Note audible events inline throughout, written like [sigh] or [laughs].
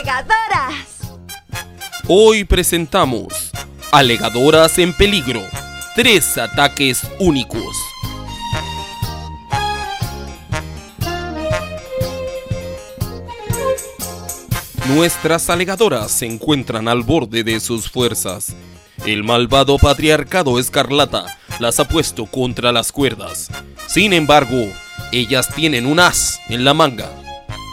Alegadoras. Hoy presentamos Alegadoras en peligro. Tres ataques únicos. Nuestras alegadoras se encuentran al borde de sus fuerzas. El malvado patriarcado escarlata las ha puesto contra las cuerdas. Sin embargo, ellas tienen un as en la manga.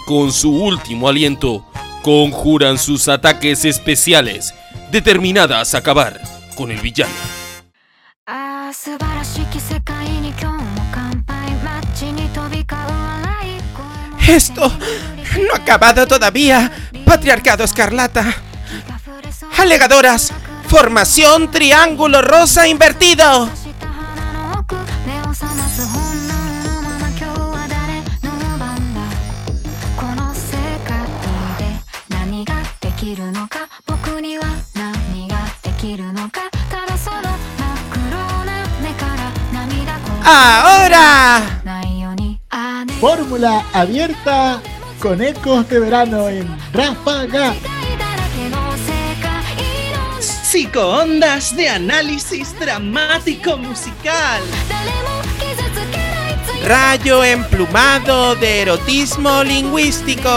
Con su último aliento, conjuran sus ataques especiales, determinadas a acabar con el villano. Esto no ha acabado todavía, Patriarcado Escarlata. Alegadoras, formación triángulo rosa invertido. きるのか僕には何ができるのかただその真っ黒な目から涙こ Ahora. ないようにああね Fórmula abierta con ecos de verano en Ráfaga. だらけの世界の Psicoondas de análisis dramático musical. 誰も傷つけないつい Rayo emplumado de erotismo lingüístico.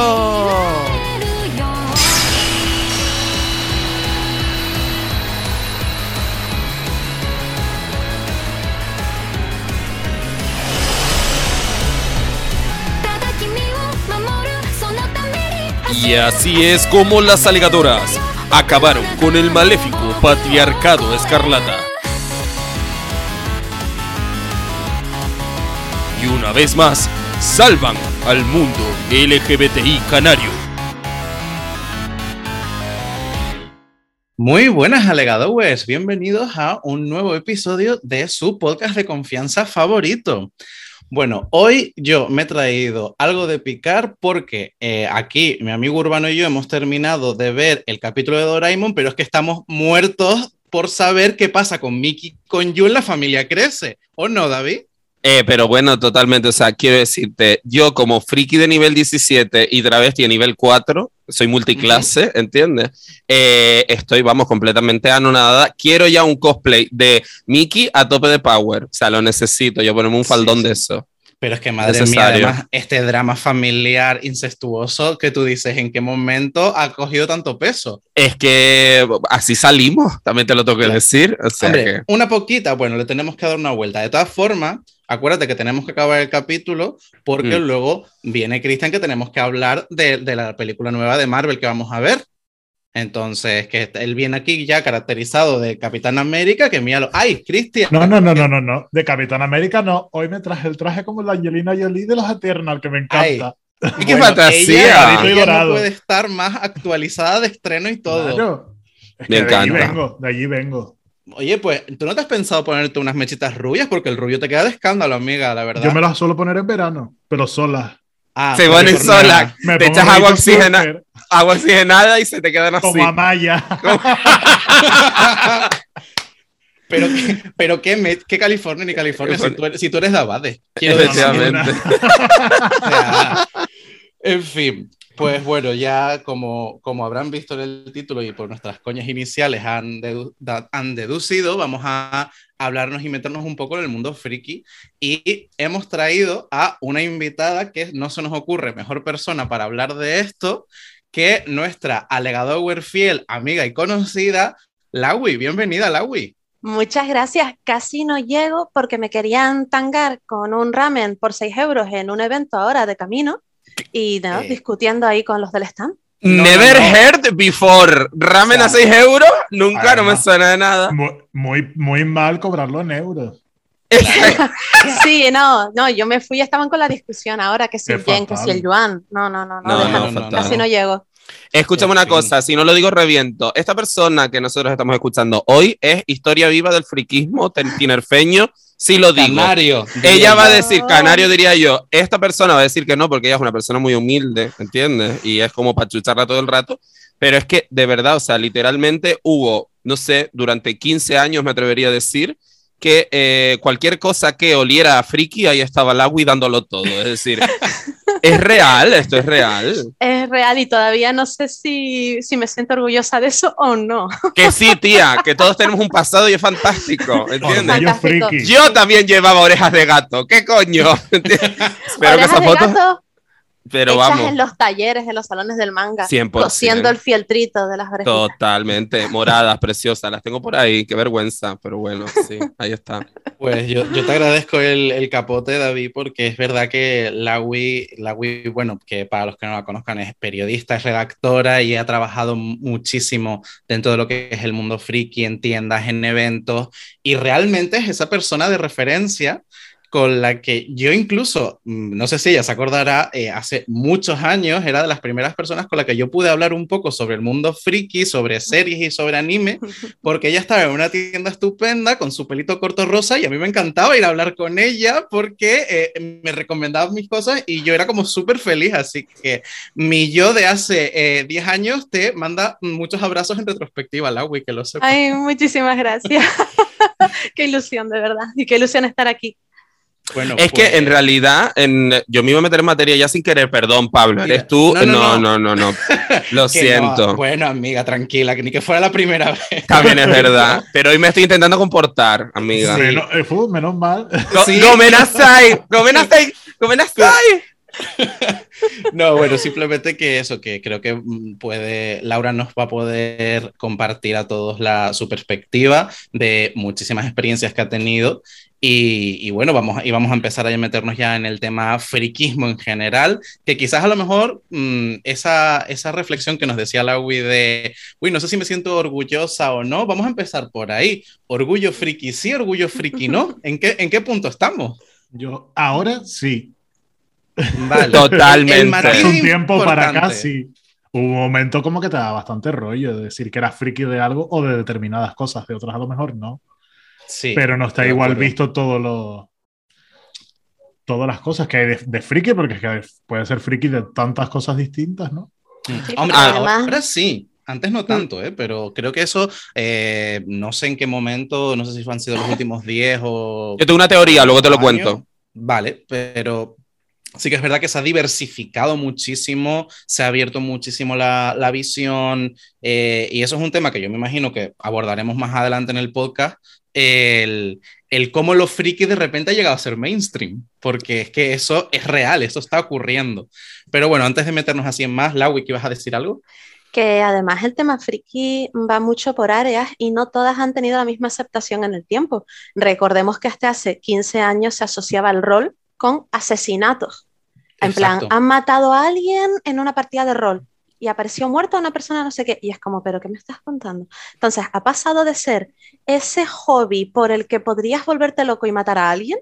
Y así es como las alegadoras acabaron con el maléfico patriarcado escarlata. Y una vez más, salvan al mundo LGBTI canario. Muy buenas alegadores, bienvenidos a un nuevo episodio de su podcast de confianza favorito. Bueno, hoy yo me he traído algo de picar porque eh, aquí mi amigo Urbano y yo hemos terminado de ver el capítulo de Doraemon, pero es que estamos muertos por saber qué pasa con Mickey, con Yu la familia crece. ¿O no, David? Eh, pero bueno, totalmente, o sea, quiero decirte, yo como friki de nivel 17 y travesti de nivel 4, soy multiclase, ¿entiendes? Eh, estoy, vamos, completamente anonadada. Quiero ya un cosplay de Mickey a tope de power, o sea, lo necesito, yo ponerme un faldón Sí, de sí. eso. Pero es que, madre mía, además, este drama familiar incestuoso que tú dices, ¿en qué momento ha cogido tanto peso? Es que así salimos, también te lo tengo que decir. O sea Hombre, que- una poquita, bueno, le tenemos que dar una vuelta. De todas formas, acuérdate que tenemos que acabar el capítulo porque Mm. luego viene Cristian que tenemos que hablar de, de la película nueva de Marvel que vamos a ver. Entonces, que él viene aquí ya caracterizado de Capitán América, que míralo. ¡Ay, Cristian! No, no, no, no, no, no. De Capitán América no. Hoy me traje el traje como la Angelina Jolie de los Eternal, que me encanta. ¿Y qué Bueno, fantasía? Ella, ella no puede estar más actualizada de estreno y todo. Claro. Es Me que de allí encanta. vengo, de allí vengo. Oye, pues, ¿tú no te has pensado ponerte unas mechitas rubias? Porque el rubio te queda de escándalo, amiga, la verdad. Yo me las suelo poner en verano, pero solas. Ah, Se ponen sola. Me Te echas agua Rito oxigenada. Surfer, Agua oxigenada y se te quedan así. Como Amaya. [laughs] Pero, qué- pero qué, me- qué California ni California si tú, eres, si tú eres de Abade. Quiero decir, Efectivamente. [laughs] o sea, en fin, pues bueno, ya como, como habrán visto en el título y por nuestras coñas iniciales han, dedu- han deducido, vamos a hablarnos y meternos un poco en el mundo friki. Y hemos traído a una invitada que no se nos ocurre mejor persona para hablar de esto que nuestra alegador fiel, amiga y conocida, Lawi. Bienvenida, Lawi. Muchas gracias. Casi no llego porque me querían tangar con un ramen por 6 euros en un evento ahora de camino y nada, Eh. discutiendo ahí con los del stand. No, Never no, no. heard before. Ramen O a sea, 6 euros, nunca, no me además- suena de nada. Muy, muy, mal cobrarlo en euros. [laughs] Sí, no, no, yo me fui y estaban con la discusión ahora que si el yen, que si el yuan. No, no, no, no, No, deja- no, no, casi no llego. Escúchame una cosa, si no lo digo reviento. Esta persona que nosotros estamos escuchando hoy es historia viva del friquismo tinerfeño, sí lo digo. Canario. Ella va a decir, canario diría yo, esta persona va a decir que no, porque ella es una persona muy humilde, ¿entiendes? Y es como para chucharla todo el rato, pero es que de verdad, o sea, literalmente hubo, no sé, durante 15 años me atrevería a decir, que eh, cualquier cosa que oliera a friki, ahí estaba Lawi dándolo todo. Es decir, [laughs] Es real, esto es real. Es real y todavía no sé si, si me siento orgullosa de eso o no. Que sí, tía, que todos tenemos un pasado y es fantástico, ¿entiendes? Fantástico. Yo también llevaba orejas de gato, ¿qué coño? [laughs] Espero que esa de foto, gato pero hechas vamos, en los talleres, en los salones del manga, 100%. cosiendo el fieltrito de las orejas. totalmente, moradas, [laughs] preciosas, las tengo por ahí, qué vergüenza, pero bueno, sí, ahí está. Pues yo, yo te agradezco el, el capote, David, porque es verdad que la Wii, la Wii, bueno, que para los que no la conozcan es periodista, es redactora y ha trabajado muchísimo dentro de lo que es el mundo friki, en tiendas, en eventos, y realmente es esa persona de referencia con la que yo incluso, mm, no sé si ella se acordará, eh, hace muchos años era de las primeras personas con la que yo pude hablar un poco sobre el mundo friki, sobre series y sobre anime, [laughs] porque ella estaba en una tienda estupenda con su pelito corto rosa y a mí me encantaba ir a hablar con ella porque eh, me recomendaba mis cosas y yo era como súper feliz, así que mi yo de hace eh, 10 años te manda muchos abrazos en retrospectiva, Laui, que lo sepa. Ay, muchísimas gracias. [laughs] qué ilusión, de verdad. Y qué ilusión estar aquí. Bueno, Es que pues- en realidad, en, yo me iba a meter en materia ya sin querer, perdón, Pablo, Mira, ¿eres tú? no, No, no, no, no, no, [laughs] Lo siento. no, bueno, amiga, tranquila, que ni que fuera la primera [laughs] vez. También es [laughs] verdad, pero hoy me estoy intentando comportar, amiga. Sí. Menos, eh, menos mal. No, Sí. no me nasai, [laughs] no bueno, simplemente que eso, que creo que mm, puede, Laura nos va a poder compartir a todos la, su perspectiva de muchísimas experiencias que ha tenido. Y, bueno, vamos, y vamos a empezar a meternos ya en el tema friquismo en general, que quizás a lo mejor mm, esa, esa reflexión que nos decía Laui de, uy, no sé si me siento orgullosa o no, vamos a empezar por ahí. Orgullo friki sí, orgullo friki no. ¿En qué, en qué punto estamos? Yo ahora sí. Vale. Totalmente. Hace un tiempo para acá sí. Hubo un momento como que te da bastante rollo de decir que eras friki de algo o de determinadas cosas, de otras a lo mejor no. Sí, Pero no está igual acuerdo. visto todo lo. Todas las cosas que hay de, de friki, porque es que puede ser friki de tantas cosas distintas, ¿no? Sí, Hombre, además- ahora sí. Antes no tanto, ¿eh? pero creo que eso, eh, no sé en qué momento, no sé si han sido los últimos 10 o... Yo tengo una teoría, luego te lo años. cuento. Vale, pero sí que es verdad que se ha diversificado muchísimo, se ha abierto muchísimo la, la visión eh, y eso es un tema que yo me imagino que abordaremos más adelante en el podcast, el, el cómo lo friki de repente ha llegado a ser mainstream, porque es que eso es real, eso está ocurriendo. Pero bueno, antes de meternos así en más, Laui, ¿que ibas a decir algo? que además el tema friki va mucho por áreas y no todas han tenido la misma aceptación en el tiempo. Recordemos que hasta hace 15 años se asociaba el rol con asesinatos. En plan, han matado a alguien en una partida de rol y apareció muerta una persona no sé qué. Y es como, ¿pero qué me estás contando? Entonces, ha pasado de ser ese hobby por el que podrías volverte loco y matar a alguien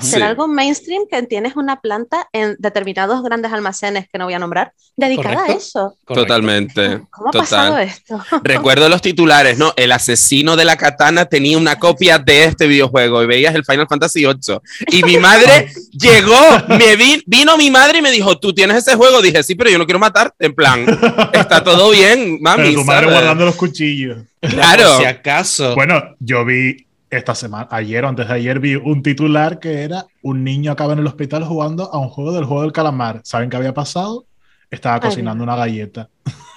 ser Sí. algo mainstream que tienes una planta en determinados grandes almacenes que no voy a nombrar dedicada Correcto. a eso. Correcto. Totalmente. ¿Cómo ha total. pasado esto? [laughs] Recuerdo los titulares, ¿no? El asesino de la katana tenía una copia de este videojuego y veías el Final Fantasy VIII. Y mi [laughs] madre llegó, me vi- vino mi madre y me dijo, ¿tú tienes ese juego? Dije, sí, pero yo no quiero matar. En plan, está todo bien, mami. Pero tu madre ¿sabes? guardando los cuchillos. Claro. Por si acaso. Bueno, yo vi esta semana, ayer o antes de ayer, vi un titular que era un niño acaba en el hospital jugando a un juego del juego del calamar. ¿Saben qué había pasado? Estaba Ay, cocinando una galleta.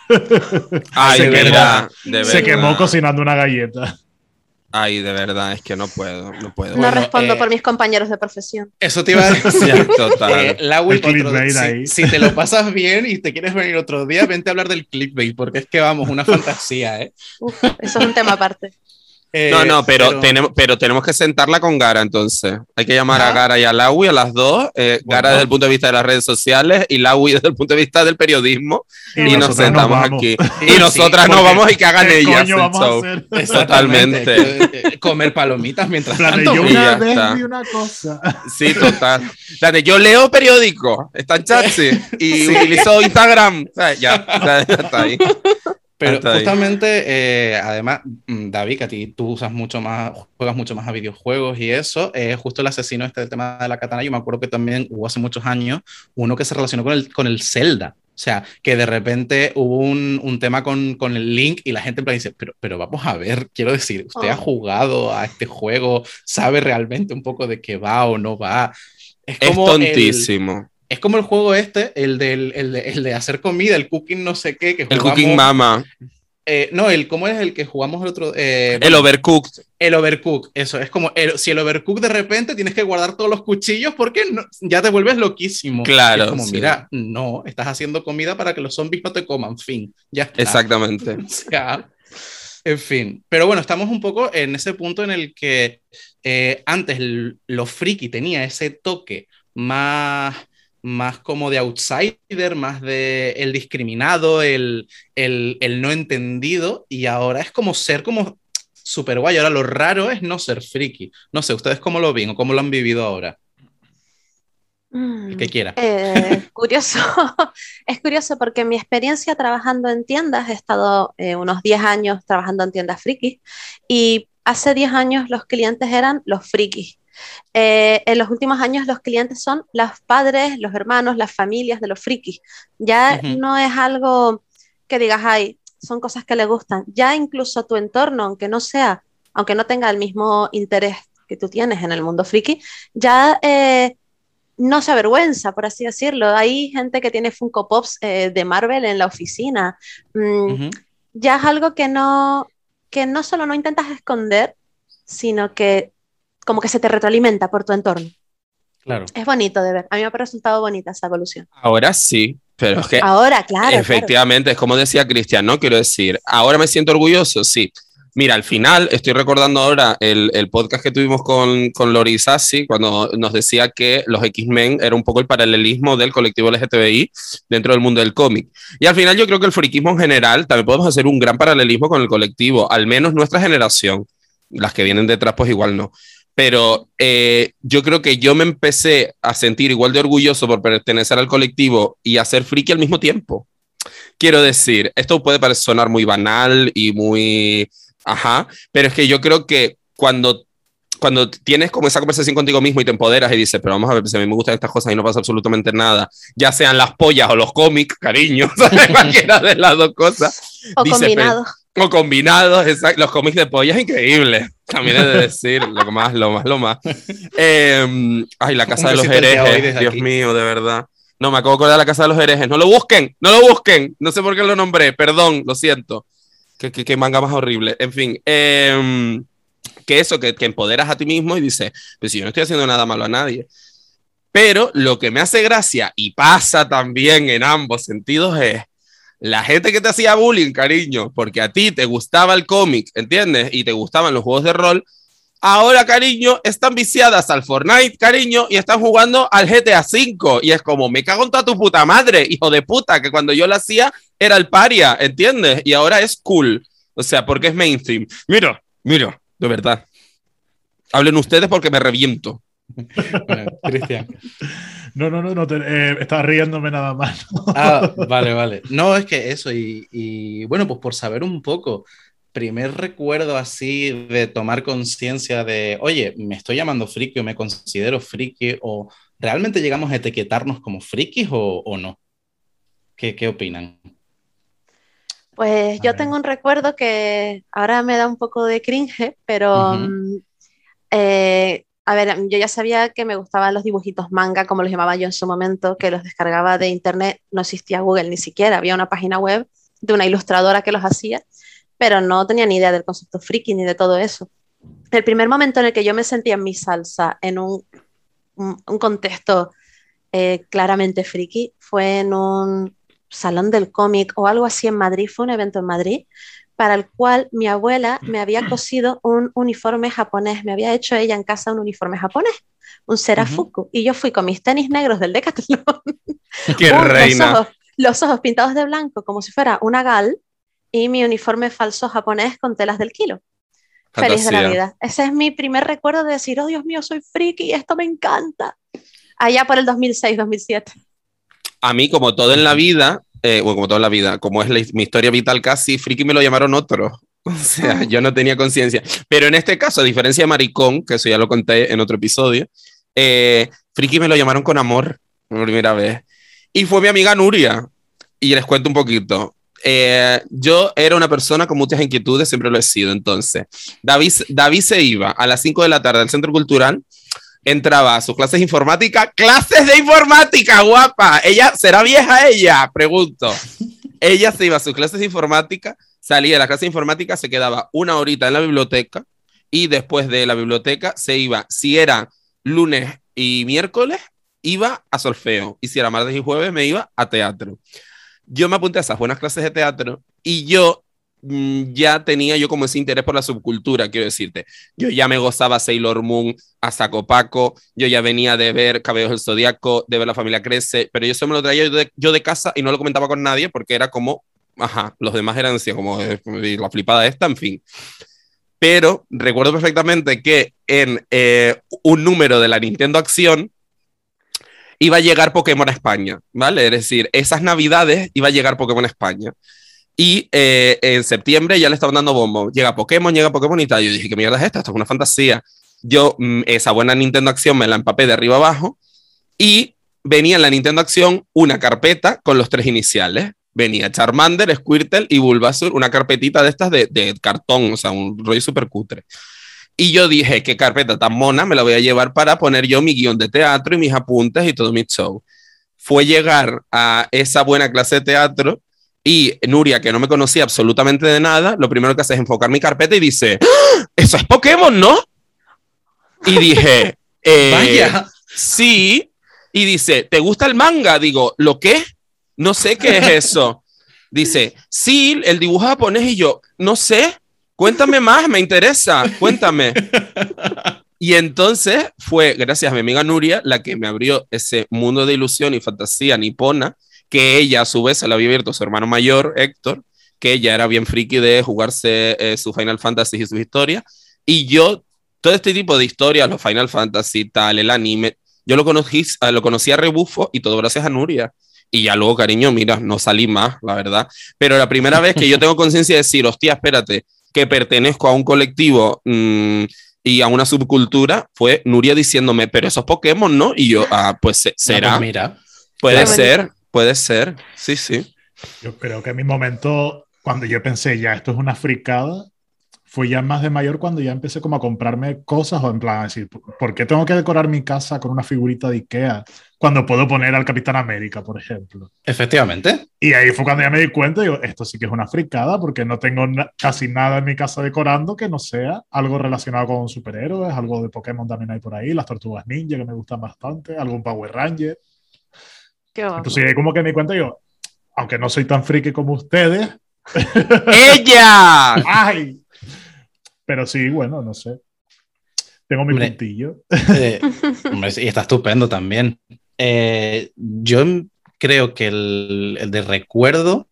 [laughs] Ay, Se de quemó. verdad, de Se quemó cocinando una galleta. Ay, de verdad, es que no puedo, no puedo. No Bueno, respondo eh, por mis compañeros de profesión. Eso te iba a [laughs] decir. Ya, total. Eh, Laui, El otro- clickbait si, si te lo pasas bien y te quieres venir otro día, vente a hablar del clickbait, porque es que vamos, una fantasía, ¿eh? Uf, eso es un tema aparte. [laughs] Eh, No, no, pero, Tenemos, pero tenemos que sentarla con Gara entonces. Hay que llamar a Ah. Gara y a Laui, a las dos. eh, Bueno. Gara desde el punto de vista de las redes sociales y Laui [laughs] desde el punto de vista del periodismo. Y, nos nosotras sentamos vamos. aquí. Sí, [laughs] y nosotras sí, nos vamos y que hagan ¿Qué ellas coño el vamos show. a hacer? Exactamente. Totalmente. [laughs] Eh, Comer palomitas mientras Plan de, tanto. yo Y ya una vez está. vi una cosa. Sí, total. Dale, yo leo periódico, está en Chatsi y Sí. utilizo Instagram. O sea, ya, ya está ahí. Pero Hasta ahí. justamente, eh, además, mm, David, que a ti tú usas mucho más, juegas mucho más a videojuegos y eso, eh, justo el asesino este del tema de la katana, yo me acuerdo que también hubo hace muchos años uno que se relacionó con el, con el Zelda. O sea, que de repente hubo un, un tema con, con el Link y la gente en plan dice, pero, pero vamos a ver, quiero decir, ¿usted ha Oh. jugado a este juego? ¿Sabe realmente un poco de qué va o no va? Es como tontísimo. Es como el juego este, el, del, el, de, el de hacer comida, el cooking no sé qué, que El Cooking Mama, eh, no, el, ¿cómo es el que jugamos el otro? eh, el Overcooked. el overcook, eso, es como, el- si el overcook de repente tienes que guardar todos los cuchillos porque no- ya te vuelves loquísimo. Claro, es como, sí. mira, no, estás haciendo comida para que los zombies no te coman, fin, ya está. Exactamente. [laughs] O sea, en fin. Pero bueno, estamos un poco en ese punto en el que eh, antes l- lo friki tenía ese toque más, más como de outsider, más de el discriminado, el, el, el no entendido, y ahora es como ser como súper guay. Ahora lo raro es no ser friki. No sé, ¿ustedes cómo lo ven o cómo lo han vivido ahora? Mm. El que quiera. Eh, [laughs] curioso, [laughs] es curioso porque mi experiencia trabajando en tiendas, he estado eh, unos 10 años trabajando en tiendas frikis y hace 10 años los clientes eran los frikis. Eh, en los últimos años los clientes son los padres, los hermanos, las familias de los frikis. Ya no es algo que digas, ay, son cosas que le gustan. Ya incluso tu entorno, aunque no sea, aunque no tenga el mismo interés que tú tienes en el mundo friki, ya eh, no se avergüenza, por así decirlo. Hay gente que tiene Funko Pops eh, de Marvel en la oficina. Mm. Ya es algo que no, que no solo no intentas esconder, sino que como que se te retroalimenta por tu entorno. Claro. Es bonito de ver. A mí me ha resultado bonita esa evolución. Ahora sí, pero es que Ahora, claro. claro. efectivamente es como decía Cristian, ¿no? Quiero decir, ahora me siento orgulloso, sí. Mira, al final estoy recordando ahora el, el podcast que tuvimos con, con Lori Sassi, cuando nos decía que los X-Men era un poco el paralelismo del colectivo LGTBI dentro del mundo del cómic. Y al final yo creo que el friquismo en general también podemos hacer un gran paralelismo con el colectivo, al menos nuestra generación. Las que vienen detrás, pues igual no. Pero eh, yo creo que yo me empecé a sentir igual de orgulloso por pertenecer al colectivo y a ser friki al mismo tiempo. Quiero decir, esto puede parecer sonar muy banal y muy... Ajá, pero es que yo creo que cuando, cuando tienes como esa conversación contigo mismo y te empoderas y dices, pero vamos a ver, si a mí me gustan estas cosas y no pasa absolutamente nada, ya sean las pollas o los cómics, cariño, [laughs] cualquiera de las dos cosas. O dice, combinado. O combinados, exacto. Los cómics de pollas increíbles. [laughs] También he de decir, lo más, lo más, lo más. Eh, ay, la casa de los herejes, Dios aquí. mío, de verdad. No, me acabo de acordar de la casa de los herejes. No lo busquen, no lo busquen. No sé por qué lo nombré, perdón, lo siento. Qué, qué- qué manga más horrible. En fin, eh, que eso, que, que empoderas a ti mismo y dices, pues si yo no estoy haciendo nada malo a nadie. Pero lo que me hace gracia y pasa también en ambos sentidos es la gente que te hacía bullying, cariño, porque a ti te gustaba el cómic, ¿entiendes? Y te gustaban los juegos de rol. Ahora, cariño, están viciadas al Fortnite, cariño, y están jugando al GTA V. Y es como, me cago en toda tu puta madre, hijo de puta, que cuando yo lo hacía era el paria, ¿entiendes? Y ahora es cool. O sea, porque es mainstream. Mira, mira, de verdad. Hablen ustedes porque me reviento. [laughs] Bueno, Cristian. No, no, no, no te- eh, estaba riéndome nada más. Ah, vale, vale. No, es que eso, y, y, bueno, pues por saber un poco, primer recuerdo así de tomar conciencia de, oye, me estoy llamando friki o me considero friki, o realmente llegamos a etiquetarnos como frikis o, o no. ¿Qué, qué opinan? Pues A yo ver. tengo un recuerdo que ahora me da un poco de cringe, pero eh, a ver, yo ya sabía que me gustaban los dibujitos manga, como los llamaba yo en su momento, que los descargaba de internet, no existía Google ni siquiera, había una página web de una ilustradora que los hacía, pero no tenía ni idea del concepto friki ni de todo eso. El primer momento en el que yo me sentía en mi salsa, en un, contexto eh, claramente friki, fue en un salón del cómic o algo así en Madrid, fue un evento en Madrid, para el cual mi abuela me había cosido un uniforme japonés, me había hecho ella en casa un uniforme japonés, un serafuku, y yo fui con mis tenis negros del Decathlon, [laughs] ¡Qué con reina! Los ojos, los ojos pintados de blanco como si fuera una gal y mi uniforme falso japonés con telas del kilo. Feliz de la Fantasía. vida. Ese es mi primer recuerdo de decir, oh Dios mío, soy friki, esto me encanta. Allá por el 2006-2007. a mí, como todo en la vida, eh, bueno, como toda la vida, como es la- mi historia vital casi, friki me lo llamaron otro. [laughs] O sea, yo no tenía conciencia. Pero en este caso, a diferencia de Maricón, que eso ya lo conté en otro episodio, eh, friki me lo llamaron con amor por primera vez. Y fue mi amiga Nuria. Y les cuento un poquito. Eh, yo era una persona con muchas inquietudes, siempre lo he sido. Entonces, David, David se iba a las 5 de la tarde al centro cultural entraba a sus clases de informática. ¡Clases de informática, guapa! Ella, ¿será vieja ella? Pregunto. Ella se iba a sus clases de informática, salía de la clase de informática, se quedaba una horita en la biblioteca y después de la biblioteca se iba, si era lunes y miércoles, iba a solfeo y si era martes y jueves me iba a teatro. Yo me apunté a esas buenas clases de teatro y yo ya tenía yo como ese interés por la subcultura, quiero decirte. Yo ya me gozaba Sailor Moon a Saco Paco, yo ya venía de ver Cabellos del Zodíaco, de ver La Familia Crece, pero yo eso me lo traía yo de, yo de casa y no lo comentaba con nadie porque era como, ajá, los demás eran así como eh, la flipada esta, en fin. Pero recuerdo perfectamente que en eh, un número de la Nintendo Acción iba a llegar Pokémon a España, ¿vale? Es decir, esas navidades iba a llegar Pokémon a España. Y eh, en septiembre ya le estaban dando bombo. Llega Pokémon, llega Pokémon y tal. Yo dije, ¿qué mierda es esto? Esto es una fantasía. Yo mm, esa buena Nintendo Acción me la empapé de arriba abajo y venía en la Nintendo Acción una carpeta con los tres iniciales. Venía Charmander, Squirtle y Bulbasaur, una carpetita de estas de, de cartón, o sea, un rollo súper cutre. Y yo dije, qué carpeta tan mona, me la voy a llevar para poner yo mi guion de teatro y mis apuntes y todo mi show. Fue llegar a esa buena clase de teatro y Nuria, que no me conocía absolutamente de nada, lo primero que hace es enfocar mi carpeta y dice, ¡Ah! eso es Pokémon, ¿no? Y dije, [laughs] eh, Vaya. sí. Y dice, ¿te gusta el manga? Digo, ¿lo qué? No sé qué es eso. [laughs] Dice, sí, el dibujo japonés y yo, no sé, cuéntame más, me interesa, cuéntame. Y entonces fue, gracias a mi amiga Nuria, la que me abrió ese mundo de ilusión y fantasía nipona, que ella a su vez se la había abierto a su hermano mayor, Héctor, que ella era bien friki de jugarse eh, su Final Fantasy y sus historias. Y yo, todo este tipo de historias, los Final Fantasy, tal, el anime, yo lo conocí, eh, lo conocí a rebufo y todo gracias a Nuria. Y ya luego, cariño, mira, no salí más, la verdad. Pero la primera vez que yo tengo conciencia de decir, hostia, espérate, que pertenezco a un colectivo mmm, y a una subcultura, fue Nuria diciéndome, pero esos Pokémon, ¿no? Y yo, ah, pues se- No, será, pues mira. puede ser, puede ser, sí, sí. Yo creo que en mi momento, cuando yo pensé, ya esto es una fricada, fue ya más de mayor cuando ya empecé como a comprarme cosas o en plan a decir, ¿por qué tengo que decorar mi casa con una figurita de Ikea cuando puedo poner al Capitán América, por ejemplo? Efectivamente. Y ahí fue cuando ya me di cuenta, digo, esto sí que es una fricada porque no tengo na- casi nada en mi casa decorando que no sea algo relacionado con superhéroes, algo de Pokémon también hay por ahí, las tortugas ninja que me gustan bastante, algún Power Ranger. Qué. Entonces ahí como que me di cuenta, digo, aunque no soy tan friki como ustedes, ¡Ella! [laughs] ¡ay! Pero sí, bueno, no sé. Tengo mi Hombre. puntillo. Eh, y está estupendo también. Eh, yo creo que el, el de recuerdo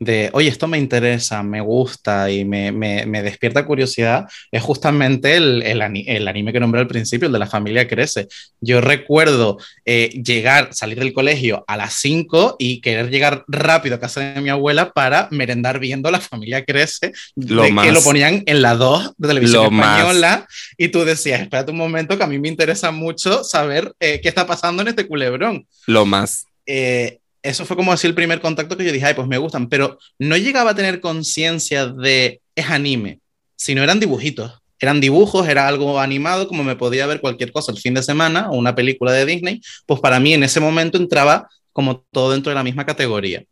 de, oye, esto me interesa, me gusta y me, me- me despierta curiosidad, es justamente el, el el anime que nombré al principio, el de la familia crece. Yo recuerdo eh, llegar, salir del colegio a las 5 y querer llegar rápido a casa de mi abuela para merendar viendo la familia crece, Lo de que más. lo ponían en la 2 de televisión Lo más. española y tú decías, espérate un momento que a mí me interesa mucho saber eh, qué está pasando en este culebrón. Lo más. Eh, eso fue como así el primer contacto que yo dije, ay, pues me gustan, pero no llegaba a tener conciencia de es anime, sino eran dibujitos. Eran dibujos, era algo animado, como me podía ver cualquier cosa el fin de semana o una película de Disney, pues para mí en ese momento entraba como todo dentro de la misma categoría.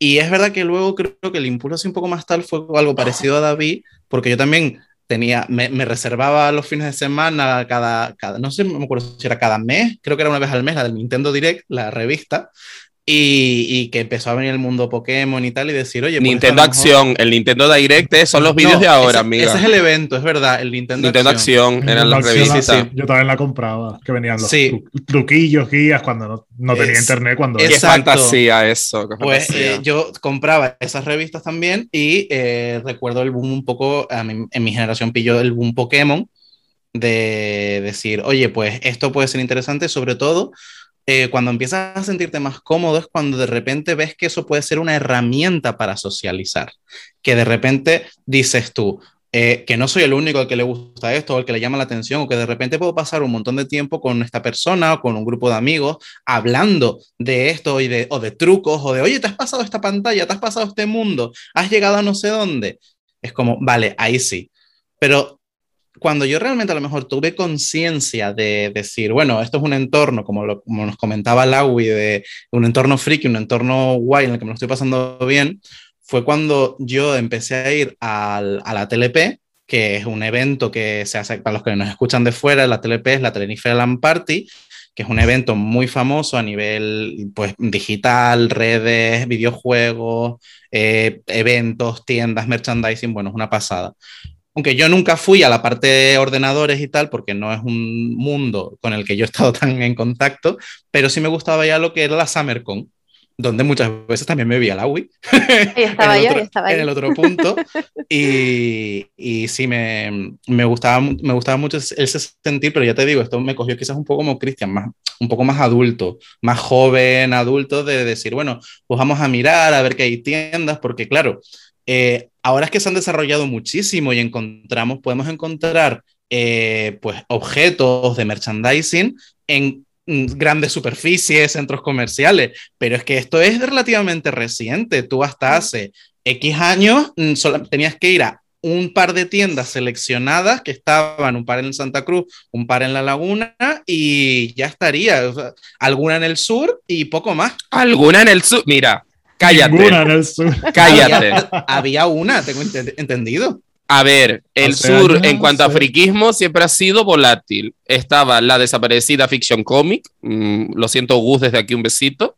Y es verdad que luego creo que el impulso así un poco más tal fue algo parecido a David, porque yo también tenía, me, me reservaba los fines de semana cada, cada, no sé, me acuerdo si era cada mes, creo que era una vez al mes, la del Nintendo Direct, la revista, y, y que empezó a venir el mundo Pokémon y tal, y decir, oye, pues Nintendo Acción, el Nintendo Direct eh, son los No, vídeos de ahora, ese, amiga. Ese es el evento, es verdad, el Nintendo, Nintendo Acción, eran las Acción, revistas. sí, sí. Yo también la compraba, que venían los Sí. tru- truquillos, guías, cuando no, no tenía Es- internet, cuando... Qué fantasía eso, qué Pues fantasía. eh, yo compraba esas revistas también y eh, recuerdo el boom un poco, a mí- en mi generación pilló el boom Pokémon, de decir, oye, pues esto puede ser interesante, sobre todo eh, cuando empiezas a sentirte más cómodo es cuando de repente ves que eso puede ser una herramienta para socializar, que de repente dices tú, eh, que no soy el único al que le gusta esto o al que le llama la atención, o que de repente puedo pasar un montón de tiempo con esta persona o con un grupo de amigos hablando de esto y de, o de trucos o de, oye, te has pasado esta pantalla, te has pasado este mundo, has llegado a no sé dónde. Es como, vale, ahí sí. Pero cuando yo realmente a lo mejor tuve conciencia de decir, bueno, esto es un entorno, como, como nos comentaba Laui, de un entorno friki, un entorno guay en el que me lo estoy pasando bien, fue cuando yo empecé a ir al, a la TLP, que es un evento que se hace, para los que nos escuchan de fuera, la TLP es la Tenerife Land Party, que es un evento muy famoso a nivel pues, digital, redes, videojuegos, eh, eventos, tiendas, merchandising, bueno, es una pasada. Aunque yo nunca fui a la parte de ordenadores y tal, porque no es un mundo con el que yo he estado [laughs] tan en contacto, pero sí me gustaba ya lo que era la SummerCon, donde muchas veces también me vi a la Wii. [laughs] Ahí estaba [laughs] en, el yo, otro, ahí estaba en yo. el otro punto. y, y sí, me, me, gustaba, me gustaba mucho ese sentir, pero ya te digo, esto me cogió quizás un poco como Cristian, más, un poco más adulto, más joven, adulto, de decir, bueno, pues vamos a mirar, a ver qué hay tiendas, porque claro, eh, ahora es que se han desarrollado muchísimo y encontramos, podemos encontrar eh, pues objetos de merchandising en grandes superficies, centros comerciales, pero es que esto es relativamente reciente. Tú hasta hace X años solo, tenías que ir a un par de tiendas seleccionadas que estaban, un par en Santa Cruz, un par en La Laguna y ya estaría. O sea, alguna en el sur y poco más. Alguna en el sur. Mira, cállate. Ninguna en el sur. [laughs] Cállate. Había, había una, tengo ent entendido. A ver, el sur en cuanto a friquismo siempre ha sido volátil. Estaba la desaparecida Fiction Comic, mm, lo siento Gus desde aquí un besito,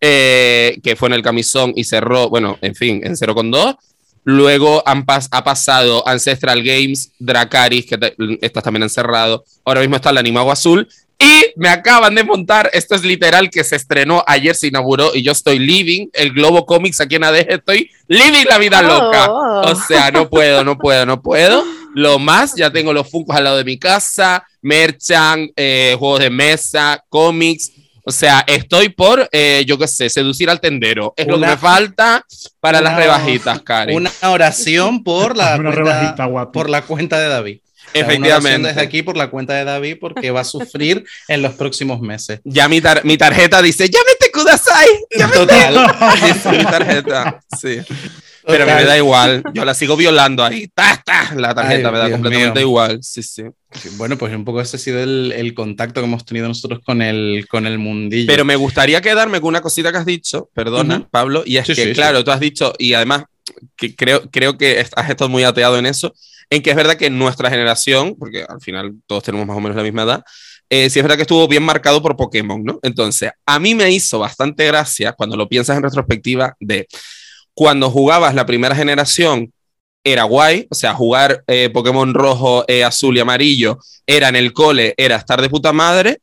eh, que fue en el camisón y cerró, bueno, en fin, en 0,2. Luego han pas ha pasado Ancestral Games, Dracaris, que te- estas también han cerrado. Ahora mismo está el Animago Azul. Y me acaban de montar, esto es literal, que se estrenó ayer, se inauguró y yo estoy living el Globo Comics aquí en ADG, estoy living la vida loca. Oh. O sea, no puedo, no puedo, no puedo. [laughs] Lo más, ya tengo los Funkos al lado de mi casa, merchan, eh, juegos de mesa, cómics. O sea, estoy por, eh, yo qué sé, seducir al tendero. Es lo que Una- me falta para las una- rebajitas, Karen. Una oración por la, [laughs] Una cuenta, rebajita por la cuenta de David. O sea, una Efectivamente. desde aquí por la cuenta de David porque va a sufrir [laughs] en los próximos meses. Ya mi, tar- mi tarjeta dice, llámete Kudasai. Total. [laughs] Dice mi tarjeta. Sí. Pero a mí me da igual. Yo la sigo violando ahí. ¡Ta, ta! La tarjeta Ay, me da Dios completamente mío. igual. Sí, sí. Bueno, pues un poco ese ha sido el, el contacto que hemos tenido nosotros con el, con el mundillo. Pero me gustaría quedarme con una cosita que has dicho, perdona, Ujú. Pablo, y es Sí, que, sí, claro, tú has dicho, y además que creo, creo que has estado muy ateado en eso, en que es verdad que nuestra generación, porque al final todos tenemos más o menos la misma edad, eh, sí es verdad que estuvo bien marcado por Pokémon, ¿no? Entonces, a mí me hizo bastante gracia cuando lo piensas en retrospectiva de cuando jugabas la primera generación, era guay, o sea, jugar eh, Pokémon rojo, eh, azul y amarillo era en el cole, era estar de puta madre.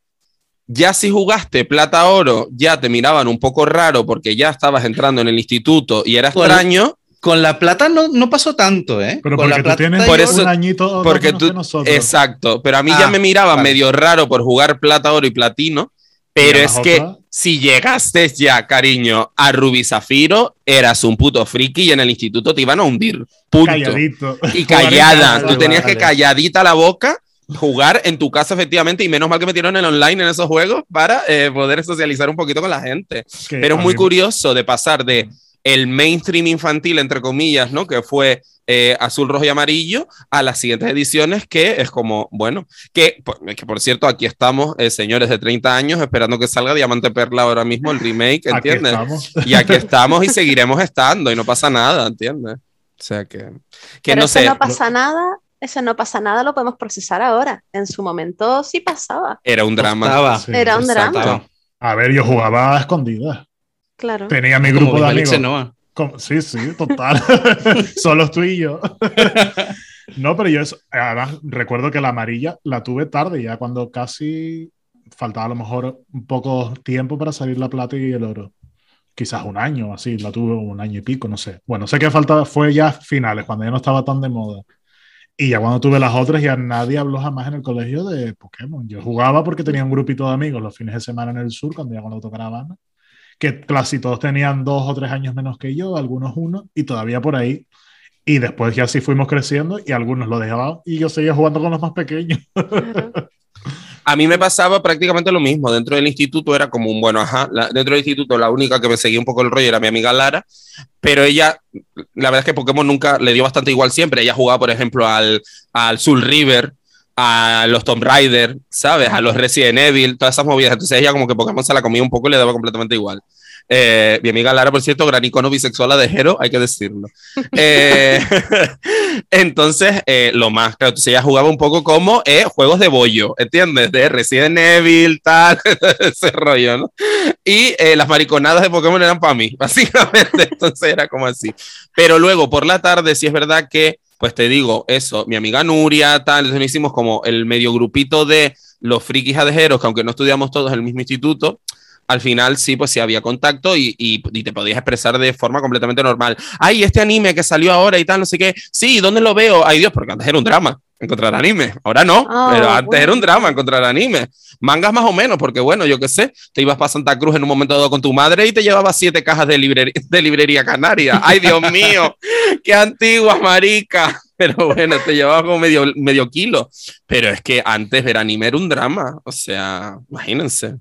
Ya si jugaste plata oro, ya te miraban un poco raro porque ya estabas entrando en el instituto y era Bueno, extraño. Con la plata no, no pasó tanto, ¿eh? Pero con porque la tú tienes Por eso- un añito porque tú- que nosotros. Exacto, pero a mí ya Ah, me miraban vale. medio raro por jugar plata oro y platino. Pero ¿Y es que si llegaste ya, cariño, a Rubí Zafiro, eras un puto friki y en el instituto te iban a hundir. Punto. Calladito. Y [laughs] callada. Tú tenías que calladita la boca, jugar en tu casa efectivamente, y menos mal que metieron el online en esos juegos para eh, poder socializar un poquito con la gente. que Pero es muy curioso de pasar de el mainstream infantil, entre comillas, ¿no? Que fue eh, azul, rojo y amarillo, a las siguientes ediciones, que es como, bueno, que, por- que por cierto, aquí estamos, eh, señores de 30 años, esperando que salga Diamante Perla ahora mismo, el remake, Aquí ¿entiendes? estamos. Y aquí estamos y seguiremos estando, y no pasa nada, ¿entiendes? O sea que, que Pero no sé, no pasa nada, eso no pasa nada, lo podemos procesar ahora. En su momento sí pasaba. era un drama. Estaba. Sí. Era un exacto. drama, A ver, yo jugaba a escondidas. Claro. Tenía mi Como grupo de Bisbal y amigos. Como- Sí, sí, total. [laughs] Solo tú y yo. [laughs] no, pero yo eso, además recuerdo que la amarilla la tuve tarde, ya cuando casi faltaba a lo mejor un poco tiempo para salir la plata y el oro. Quizás un año, así, la tuve un año y pico, no sé. Bueno, sé que faltaba, fue ya finales, cuando ya no estaba tan de moda. Y ya cuando tuve las otras, ya nadie habló jamás en el colegio de Pokémon. Yo jugaba porque tenía un grupito de amigos los fines de semana en el sur, cuando ya cuando tocaba Habana que casi todos tenían dos o tres años menos que yo, algunos uno, y todavía por ahí. Y después ya sí fuimos creciendo y algunos lo dejaban y yo seguía jugando con los más pequeños. claro. [laughs] A mí me pasaba prácticamente lo mismo. Dentro del instituto era como un bueno, ajá. la- dentro del instituto la única que me seguía un poco el rollo era mi amiga Lara, pero ella, la verdad es que Pokémon nunca le dio bastante igual siempre. Ella jugaba, por ejemplo, al, al Soul River, a los Tomb Raider, ¿sabes? A los Resident Evil, todas esas movidas. Entonces ella como que Pokémon se la comía un poco y le daba completamente igual. Eh, mi amiga Lara, por cierto, gran icono bisexual de Jero, hay que decirlo. [laughs] Eh, [laughs] entonces, eh, lo más, claro, entonces ella jugaba un poco como eh, juegos de bollo, ¿entiendes? De Resident Evil, tal, [laughs] ese rollo, ¿no? Y eh, las mariconadas de Pokémon eran para mí, básicamente, entonces era como así. Pero luego, por la tarde, sí es verdad que, pues te digo, eso, mi amiga Nuria, tal, entonces hicimos como el medio grupito de los frikis adejeros, que aunque no estudiamos todos en el mismo instituto, al final sí, pues sí había contacto y, y- y te podías expresar de forma completamente normal. Ay, este anime que salió ahora y tal, no sé qué. Sí, ¿dónde lo veo? Ay, Dios, porque antes era un drama encontrar anime. Ahora no, Ah, pero antes bueno. era un drama encontrar anime. Mangas más o menos, porque bueno, yo qué sé, te ibas para Santa Cruz en un momento dado con tu madre y te llevabas siete cajas de, librería, de librería canaria. Ay, Dios [laughs] mío, qué antigua, marica. Pero bueno, te llevabas como medio, medio kilo. Pero es que antes ver anime era un drama. O sea, imagínense.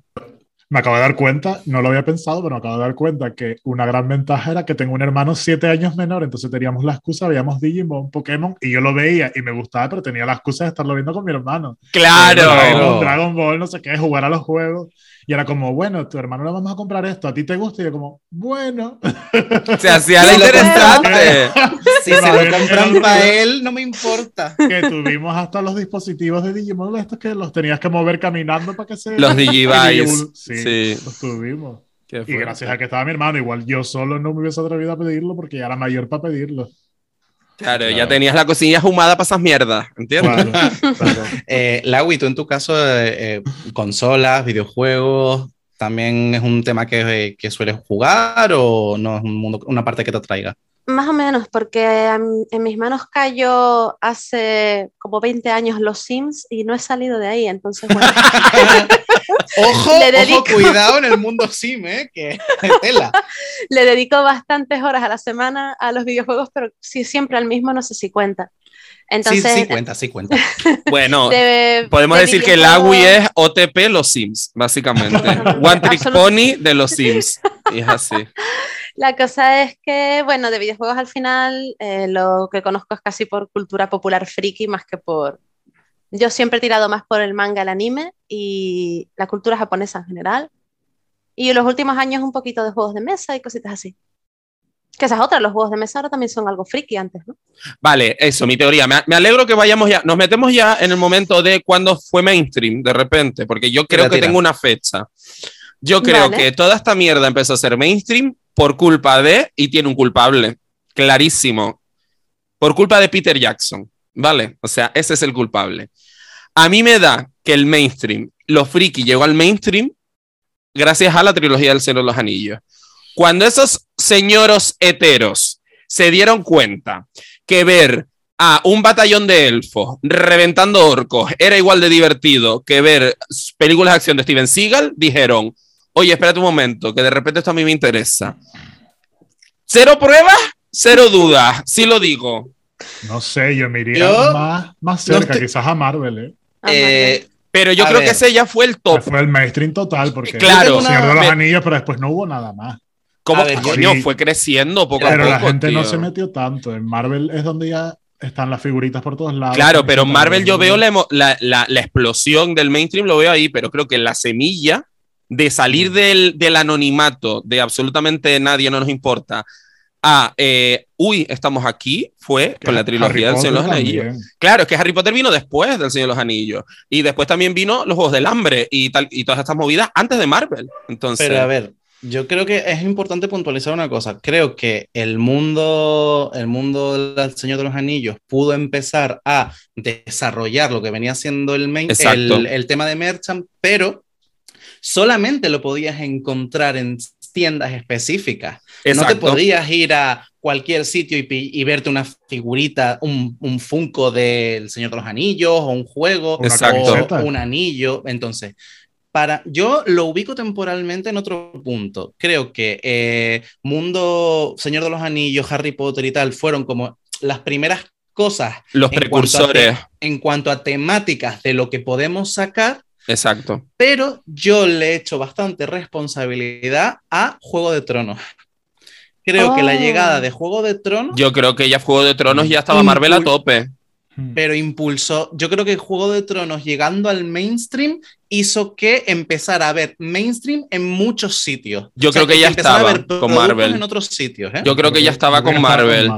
Me acabo de dar cuenta, no lo había pensado, pero me acabo de dar cuenta que una gran ventaja era que tengo un hermano siete años menor, entonces teníamos la excusa, veíamos Digimon, Pokémon, y yo lo veía y me gustaba, pero tenía la excusa de estarlo viendo con mi hermano. Claro. Dragon, Dragon Ball, no sé qué, jugar a los juegos. Y era como, bueno, tu hermano le vamos a comprar esto, ¿a ti te gusta? Y yo como, bueno. [laughs] Se hacía lo interesante. Si se lo compran para él, no me importa. que tuvimos hasta los dispositivos de Digimon, estos que los tenías que mover caminando para que se... Los [laughs] Digivice. Sí, Sí. los tuvimos. Y gracias a que estaba mi hermano, igual yo solo no me hubiese atrevido a pedirlo porque ya era mayor para pedirlo. Claro, ya tenías la cocina ahumada para esas mierdas, ¿entiendes? Claro, [laughs] claro. Eh, Laui, tú en tu caso, eh, eh, consolas, videojuegos, ¿también es un tema que, eh, que sueles jugar o no es un mundo, una parte que te atraiga? Más o menos, porque en, en mis manos cayó hace como 20 años los Sims y no he salido de ahí, entonces bueno. [laughs] Ojo, ojo, cuidado en el [laughs] mundo sim, ¿eh? Que tela. Le dedico bastantes horas a la semana a los videojuegos, pero si siempre al mismo, no sé si cuenta. Sí, Entonces, sí, cuenta, sí, cuenta. [laughs] Bueno, de- podemos de decir que el Agui es OTP los Sims, básicamente. One Trick Pony de los Sims. Y es así. La cosa es que, bueno, de videojuegos al final eh, lo que conozco es casi por cultura popular friki más que por... Yo siempre he tirado más por el manga, el anime y la cultura japonesa en general. Y en los últimos años un poquito de juegos de mesa y cositas así. Que esa es otra, los juegos de mesa ahora también son algo friki antes, ¿no? Vale, eso, mi teoría. Me, me alegro que vayamos ya. Nos metemos ya en el momento de cuando fue mainstream, de repente, porque yo creo Tira, que tira. tengo una fecha. Yo creo Vale. que toda esta mierda empezó a ser mainstream por culpa de, y tiene un culpable, clarísimo, por culpa de Peter Jackson, ¿vale? O sea, ese es el culpable. A mí me da que el mainstream, lo friki llegó al mainstream gracias a la trilogía del Señor de los Anillos. Cuando esos señoros heteros se dieron cuenta que ver a un batallón de elfos reventando orcos era igual de divertido que ver películas de acción de Steven Seagal, dijeron, oye, espérate un momento, que de repente esto a mí me interesa. Cero pruebas, cero dudas, sí lo digo. No sé, yo me iría Yo más, más no cerca, quizás a Marvel, ¿eh? Eh, Pero yo A creo ver. que ese ya fue el top. Fue el mainstream total, porque Claro. el Señor de los Me- Anillos, pero después no hubo nada más. ¿Cómo A ver, coño? Fue creciendo poco Pero a la poco. gente no se metió tanto. En Marvel es donde ya están las figuritas por todos lados. Claro, pero en Marvel yo veo la, la- la- la explosión del mainstream, lo veo ahí, pero creo que la semilla de salir Mm. del, del anonimato, de absolutamente nadie no nos importa, a, eh, uy, estamos aquí, fue con la Harry trilogía del Señor de los Anillos. también. Claro, es que Harry Potter vino después del Señor de los Anillos. Y después también vino los Juegos del Hambre y, tal, y todas estas movidas antes de Marvel. Entonces, Pero a ver, yo creo que es importante puntualizar una cosa. Creo que el mundo, el mundo del Señor de los Anillos pudo empezar a desarrollar lo que venía siendo el, main, el, el tema de Merchant, pero solamente lo podías encontrar en tiendas específicas. No te exacto. podías ir a cualquier sitio y, y verte una figurita, un, un Funko del Señor de los Anillos o un juego Exacto. o un anillo. Entonces, para, yo lo ubico temporalmente en otro punto. Creo que eh, Mundo, Señor de los Anillos, Harry Potter y tal fueron como las primeras cosas los en cuanto a precursores. en cuanto a temáticas de lo que podemos sacar Exacto. pero yo le echo bastante responsabilidad a Juego de Tronos. Creo que la Oh. llegada de Juego de Tronos, Yo creo que ya Juego de Tronos ya estaba Marvel a tope. Pero impulsó, yo creo que Juego de Tronos llegando al mainstream hizo que empezara a ver mainstream en muchos sitios. Yo creo que ya empezara a estaba ver con Marvel. En otros sitios, ¿eh? Yo creo que ya estaba con estaba Marvel.